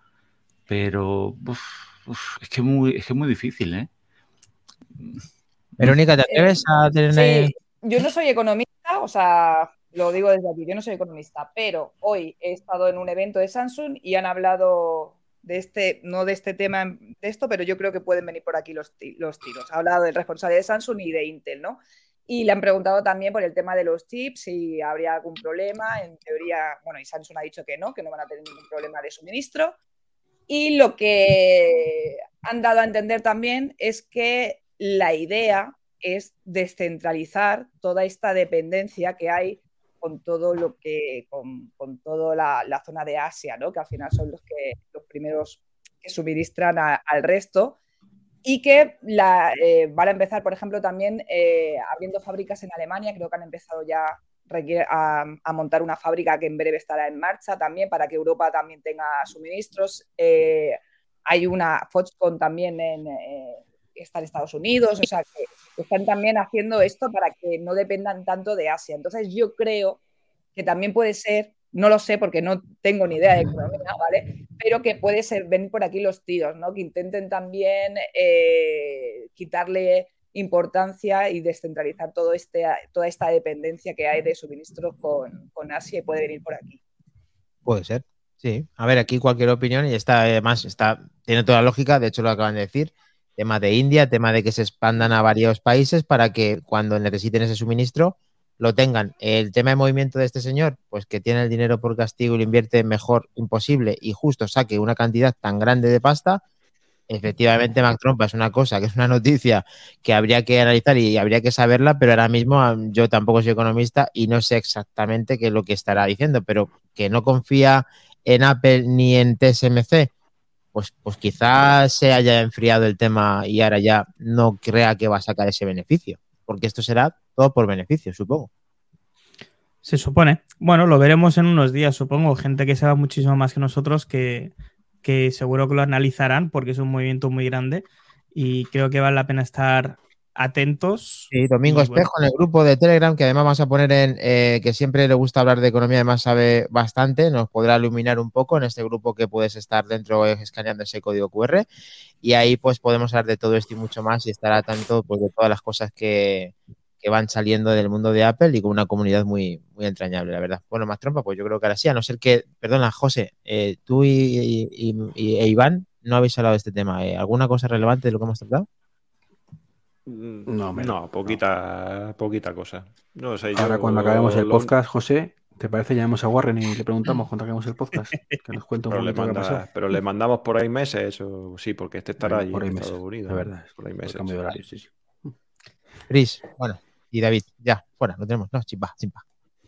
Pero uf, uf, es, que muy, es que es muy difícil, ¿eh? Verónica, ¿te atreves a tener... Sí, yo no soy economista, o sea, lo digo desde aquí, yo no soy economista, pero hoy he estado en un evento de Samsung y han hablado de este, no de este tema de esto, pero yo creo que pueden venir por aquí los, los tiros. Ha hablado del responsable de Samsung y de Intel, ¿no? Y le han preguntado también por el tema de los chips, si habría algún problema. En teoría, bueno, y Samsung ha dicho que no, que no van a tener ningún problema de suministro. Y lo que han dado a entender también es que la idea es descentralizar toda esta dependencia que hay con todo lo que, con, con toda la, la, zona de Asia, ¿no? que al final son los, que, los primeros que suministran al resto y que la, eh, van a empezar, por ejemplo, también eh, abriendo fábricas en Alemania, creo que han empezado ya a, a, montar una fábrica que en breve estará en marcha también para que Europa también tenga suministros. Eh, hay una Foxconn también en, eh, Estados Unidos, o sea que están también haciendo esto para que no dependan tanto de Asia. Entonces yo creo que también puede ser, no lo sé porque no tengo ni idea de economía, ¿vale? Pero que puede ser, ven por aquí los tiros, ¿no? Que intenten también eh, quitarle importancia y descentralizar todo este, toda esta dependencia que hay de suministros con, con Asia y puede venir por aquí. Puede ser, sí. A ver, aquí cualquier opinión y está, además, está, tiene toda la lógica, de hecho lo acaban de decir, tema de India, tema de que se expandan a varios países para que cuando necesiten ese suministro lo tengan. El tema de movimiento de este señor, pues que tiene el dinero por castigo y lo invierte mejor imposible y justo saque una cantidad tan grande de pasta, efectivamente Mac Trump es una cosa, que es una noticia que habría que analizar y habría que saberla, pero ahora mismo yo tampoco soy economista y no sé exactamente qué es lo que estará diciendo, pero que no confía en Apple ni en TSMC, pues, pues quizás se haya enfriado el tema y ahora ya no crea que va a sacar ese beneficio, porque esto será todo por beneficio, supongo. Se supone. Bueno, lo veremos en unos días, supongo. Gente que sabe muchísimo más que nosotros, que, que seguro que lo analizarán, porque es un movimiento muy grande y creo que vale la pena estar atentos. Sí, Domingo Espejo bueno. en el grupo de Telegram, que además vamos a poner en eh, que siempre le gusta hablar de economía, además sabe bastante, nos podrá iluminar un poco en este grupo que puedes estar dentro escaneando ese código QR y ahí pues podemos hablar de todo esto y mucho más y estar a tanto pues, de todas las cosas que, que, van saliendo del mundo de Apple y con una comunidad muy, muy entrañable, la verdad. Bueno, más trompa, pues yo creo que ahora sí, a no ser que, perdona, José, eh, tú y, y, y, e Iván no habéis hablado de este tema. ¿eh? ¿Alguna cosa relevante de lo que hemos tratado? No, no, poquita, no. poquita cosa. No Ahora, cuando acabemos el podcast, José, ¿te parece? Llamamos a Warren y le preguntamos cuando acabemos el podcast. Que nos cuente un pero, le qué manda, pasó. pero le mandamos por ahí meses, o sí, porque este estará allí por ahí en meses, Estados Unidos. de verdad. Por ahí Por meses. sí, sí. Chris, bueno, y David, ya, fuera, lo tenemos. No, chimpa, chimpa.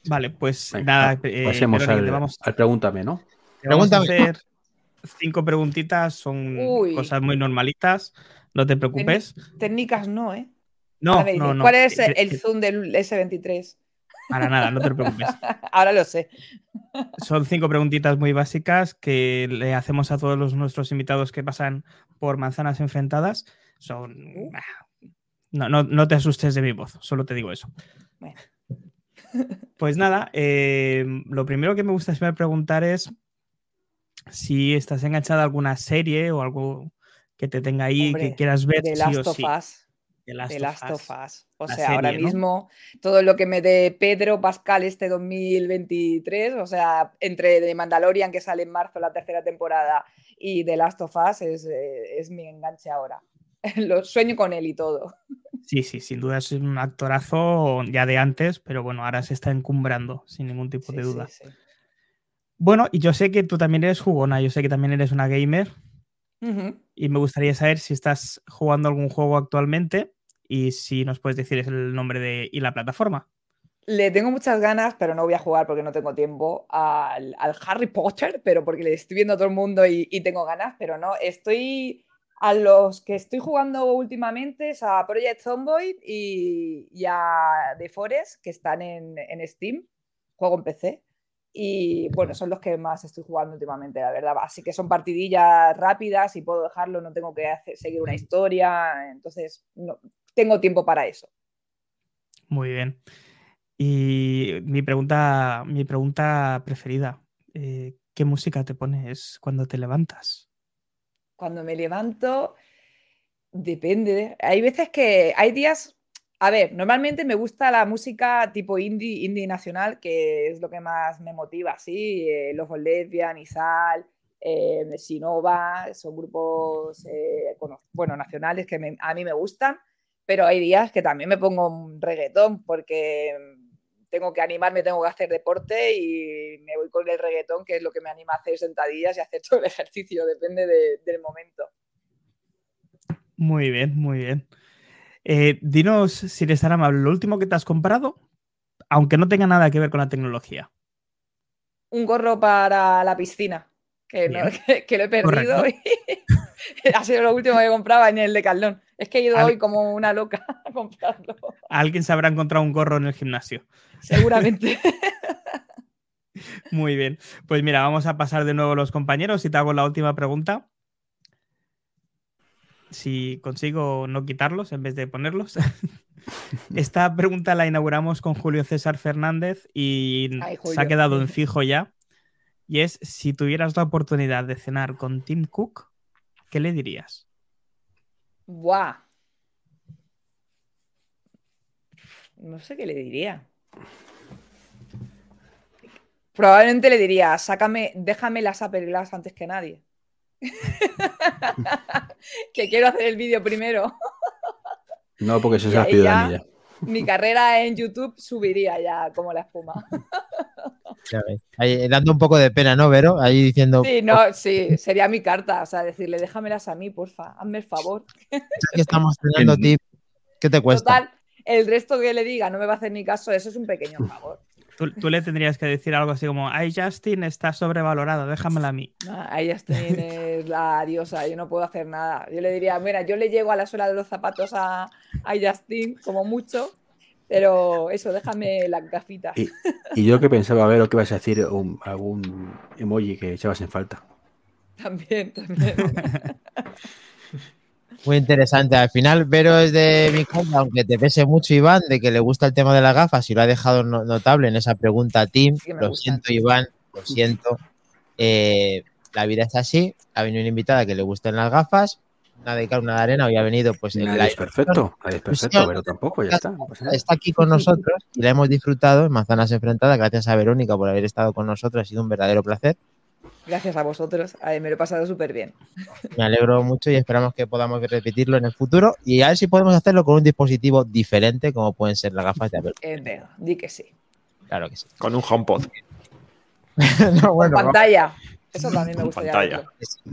Vale, pues Venga, nada. eh, Pasemos Verónica, al, te vamos, al pregúntame, ¿no? te vamos a hacer cinco preguntitas, son Uy. cosas muy normalitas, no te preocupes. Técnicas no, ¿eh? No, no, no. ¿Cuál es eh, el eh, zoom del S23? Para nada, no te preocupes. Ahora lo sé. Son cinco preguntitas muy básicas que le hacemos a todos los, nuestros invitados que pasan por manzanas enfrentadas. Son. Uh. No, no, no te asustes de mi voz, solo te digo eso. Bueno. Pues nada, eh, lo primero que me gustaría preguntar es si estás enganchada a alguna serie o algo que te tenga ahí Hombre, que quieras ver. The sí Last o of sí. Us. The Last The of Last Us. of Us. O La sea, ahora mismo todo lo que me dé Pedro Pascal este 2023, o sea, entre The Mandalorian que sale en marzo la tercera temporada y The Last of Us es, eh, es mi enganche ahora. Lo sueño con él y todo. Sí, sí, sin duda es un actorazo ya de antes, pero bueno, ahora se está encumbrando, sin ningún tipo Sí, de duda. sí. Bueno, y yo sé que tú también eres jugona, yo sé que también eres una gamer y me gustaría saber si estás jugando algún juego actualmente y si nos puedes decir el nombre de y la plataforma. Le tengo muchas ganas, pero no voy a jugar porque no tengo tiempo al, al Harry Potter, pero porque le estoy viendo a todo el mundo y, y tengo ganas, pero no. Estoy a los que estoy jugando últimamente es a Project Zomboid y, y a The Forest, que están en, en Steam, juego en PC. Y bueno, son los que más estoy jugando últimamente, la verdad. Así que son partidillas rápidas y puedo dejarlo, no tengo que seguir una historia, entonces no, tengo tiempo para eso. Muy bien. Y mi pregunta, mi pregunta preferida, eh, ¿qué música te pones cuando te levantas? Cuando me levanto, depende. Hay veces que hay días. A ver, normalmente me gusta la música tipo indie, indie nacional, que es lo que más me motiva, sí. Eh, los Lesbian, Izal, eh, Sinova, son grupos eh, bueno, nacionales que a mí me gustan, pero hay días que también me pongo un reggaetón porque tengo que animarme, tengo que hacer deporte y me voy con el reggaetón, que es lo que me anima a hacer sentadillas y hacer todo el ejercicio, depende del momento. Muy bien, muy bien. Eh, dinos, si eres tan amable, lo último que te has comprado, aunque no tenga nada que ver con la tecnología. Un gorro para la piscina, que, lo he perdido y ha sido lo último que compraba en el de Caldón. Es que he ido hoy como una loca a comprarlo. Alguien se habrá encontrado un gorro en el gimnasio. Seguramente. Muy bien. Pues mira, vamos a pasar de nuevo los compañeros y te hago la última pregunta. Si consigo no quitarlos en vez de ponerlos. Esta pregunta la inauguramos con Julio César Fernández y se ha quedado en fijo ya. Y es, si tuvieras la oportunidad de cenar con Tim Cook, ¿qué le dirías? Buah. No sé qué le diría. Probablemente le diría, sácame, déjame las Apple Glass antes que nadie. que quiero hacer el vídeo primero. no, porque se ha ya, Mi carrera en YouTube subiría ya como la espuma. dando un poco de pena, ¿no, Vero? Ahí diciendo. Sí, no, sí, sería mi carta. O sea, decirle, déjamelas a mí, porfa, hazme el favor. que estamos teniendo tip. ¿Qué te cuesta? Total, el resto que le diga no me va a hacer ni caso, eso es un pequeño favor. Tú, le tendrías que decir algo así como, ay, Justin está sobrevalorado, déjamela a mí. ay, Justin es la diosa, yo no puedo hacer nada. Yo le diría, mira, yo le llego a la suela de los zapatos a, a Justin, como mucho, pero eso, déjame las gafitas. Y, yo que pensaba, a ver, o que vas a decir algún emoji que echabas en falta. También, también. Muy interesante. Al final, Vero es de mi casa, aunque te pese mucho, Iván, de que le gusta el tema de las gafas y lo ha dejado notable en esa pregunta a Tim. lo siento, Iván, lo siento. Eh, la vida es así. Ha venido una invitada que le gusten las gafas. Una de cal, una de arena. Hoy ha venido, pues. el es perfecto, es perfecto, pero tampoco, ya está. está aquí con nosotros y la hemos disfrutado en Manzanas Enfrentadas. Gracias a Verónica por haber estado con nosotros. Ha sido un verdadero placer. Gracias a vosotros, me lo he pasado súper bien. Me alegro mucho y esperamos que podamos repetirlo en el futuro y a ver si podemos hacerlo con un dispositivo diferente como pueden ser las gafas de Apple. Eh, di que sí. Claro que sí. Con un HomePod. no, bueno, pantalla. Eso también me gustaría. Pantalla.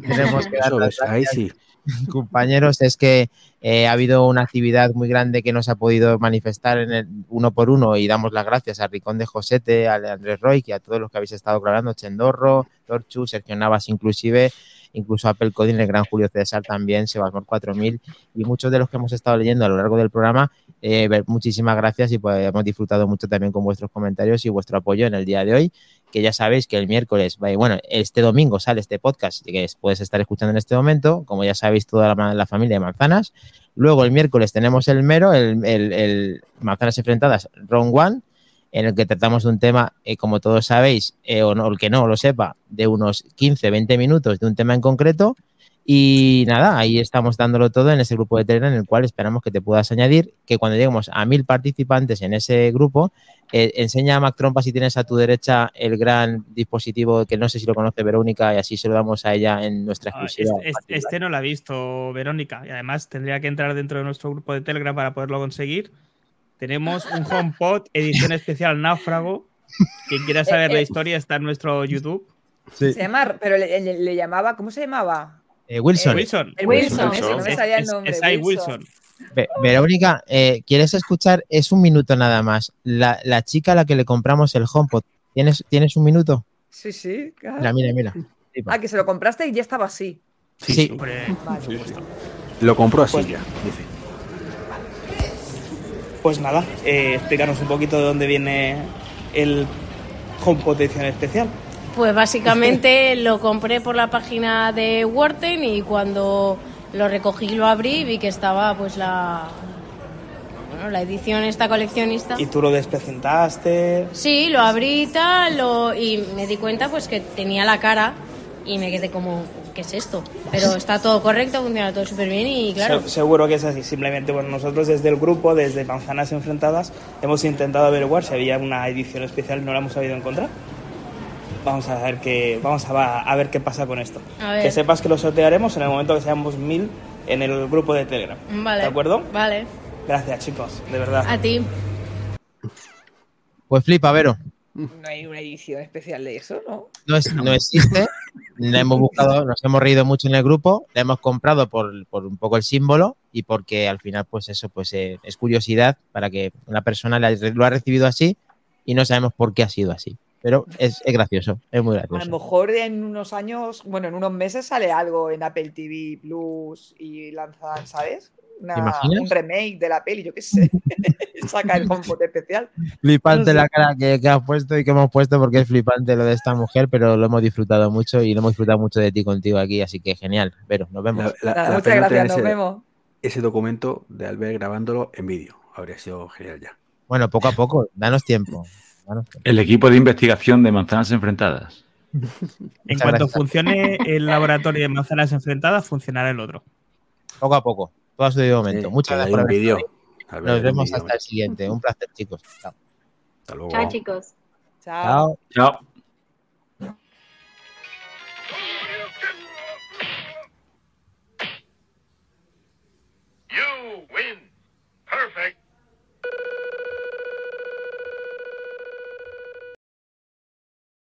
Tenemos que dar ahí sí. compañeros, es que eh, ha habido una actividad muy grande que nos ha podido manifestar en el uno por uno y damos las gracias a Ricón de Josete, a Andrés Roy y a todos los que habéis estado colaborando, Chendorro, Torchu, Sergio Navas inclusive, incluso Apple Coding, el gran Julio César también, Sebasmor 4000 y muchos de los que hemos estado leyendo a lo largo del programa. Eh, muchísimas gracias y pues, hemos disfrutado mucho también con vuestros comentarios y vuestro apoyo en el día de hoy que ya sabéis que el miércoles, bueno, este domingo sale este podcast que puedes estar escuchando en este momento, como ya sabéis, toda la, familia de manzanas. Luego el miércoles tenemos el mero, el, Manzanas Enfrentadas Round One, en el que tratamos de un tema, eh, como todos sabéis, eh, o, no, el que no lo sepa, de unos 15-20 minutos de un tema en concreto. Y nada, ahí estamos dándolo todo en ese grupo de Telegram en el cual esperamos que te puedas añadir, que cuando lleguemos a mil participantes en ese grupo, eh, enseña a Mac Trompa si tienes a tu derecha el gran dispositivo que no sé si lo conoce Verónica y así se lo damos a ella en nuestra ah, exclusiva. este, este, no lo ha visto Verónica y además tendría que entrar dentro de nuestro grupo de Telegram para poderlo conseguir. Tenemos un HomePod edición especial Náufrago. Quien quiera saber la historia está en nuestro YouTube. Se llama, pero le llamaba, ¿cómo se llamaba? Eh, Wilson. Wilson. El Wilson, no me salía el nombre. Es, Wilson. Verónica, eh, ¿quieres escuchar? Es un minuto nada más. La, chica a la que le compramos el HomePod, ¿tienes, ¿tienes un minuto? Sí, sí, claro. Mira, mira, mira. Ah, que se lo compraste y ya estaba así. Sí. sí. Lo compró así pues, ya, dice. Pues nada, eh, explícanos un poquito de dónde viene el HomePod edición especial. Pues básicamente lo compré por la página de Worten y cuando lo recogí y lo abrí vi que estaba pues la bueno, la edición esta coleccionista. ¿Y tú lo despresentaste? Sí, lo abrí y tal y me di cuenta pues que tenía la cara y me quedé como qué es esto. Pero está todo correcto, funciona todo súper bien y claro. Se- seguro que es así. Simplemente, bueno, nosotros desde el grupo, desde Manzanas Enfrentadas, hemos intentado averiguar si había una edición especial, no la hemos sabido encontrar. Vamos a ver qué, vamos a, a ver qué pasa con esto. Que sepas que lo sortearemos en el momento que seamos mil en el grupo de Telegram. Vale. ¿De acuerdo? Vale. Gracias, chicos, de verdad. A ti. Pues flipa, Vero. No hay una edición especial de eso, ¿no? No, es- no existe. La hemos buscado, nos hemos reído mucho en el grupo. La hemos comprado por, por un poco el símbolo y porque al final, pues eso, pues eh, es curiosidad para que una persona la- lo ha recibido así y no sabemos por qué ha sido así. Pero es, es gracioso, es muy A lo gracioso. mejor en unos años, bueno, en unos meses sale algo en Apple TV Plus y lanzan, ¿sabes? Un remake de la peli, yo qué sé. Saca el HomePod especial. Flipante No sé. la cara que, que has puesto y que hemos puesto porque es flipante lo de esta mujer, pero lo hemos disfrutado mucho y lo hemos disfrutado mucho de ti contigo aquí, así que genial. Pero nos vemos. La- la- Nada, la muchas gracias, nos ese- vemos. Ese documento de Albert grabándolo en vídeo. Habría sido genial ya. Bueno, poco a poco, danos tiempo. El equipo de investigación de manzanas enfrentadas. En cuanto gracias. funcione el laboratorio de Manzanas Enfrentadas, funcionará el otro. Poco a poco. Todo a su momento. Sí, Muchas gracias por haber vídeo. Nos vemos hasta el siguiente. Un placer, chicos. Chao. Hasta luego. Chao, chicos. Chao. Chao. Chao.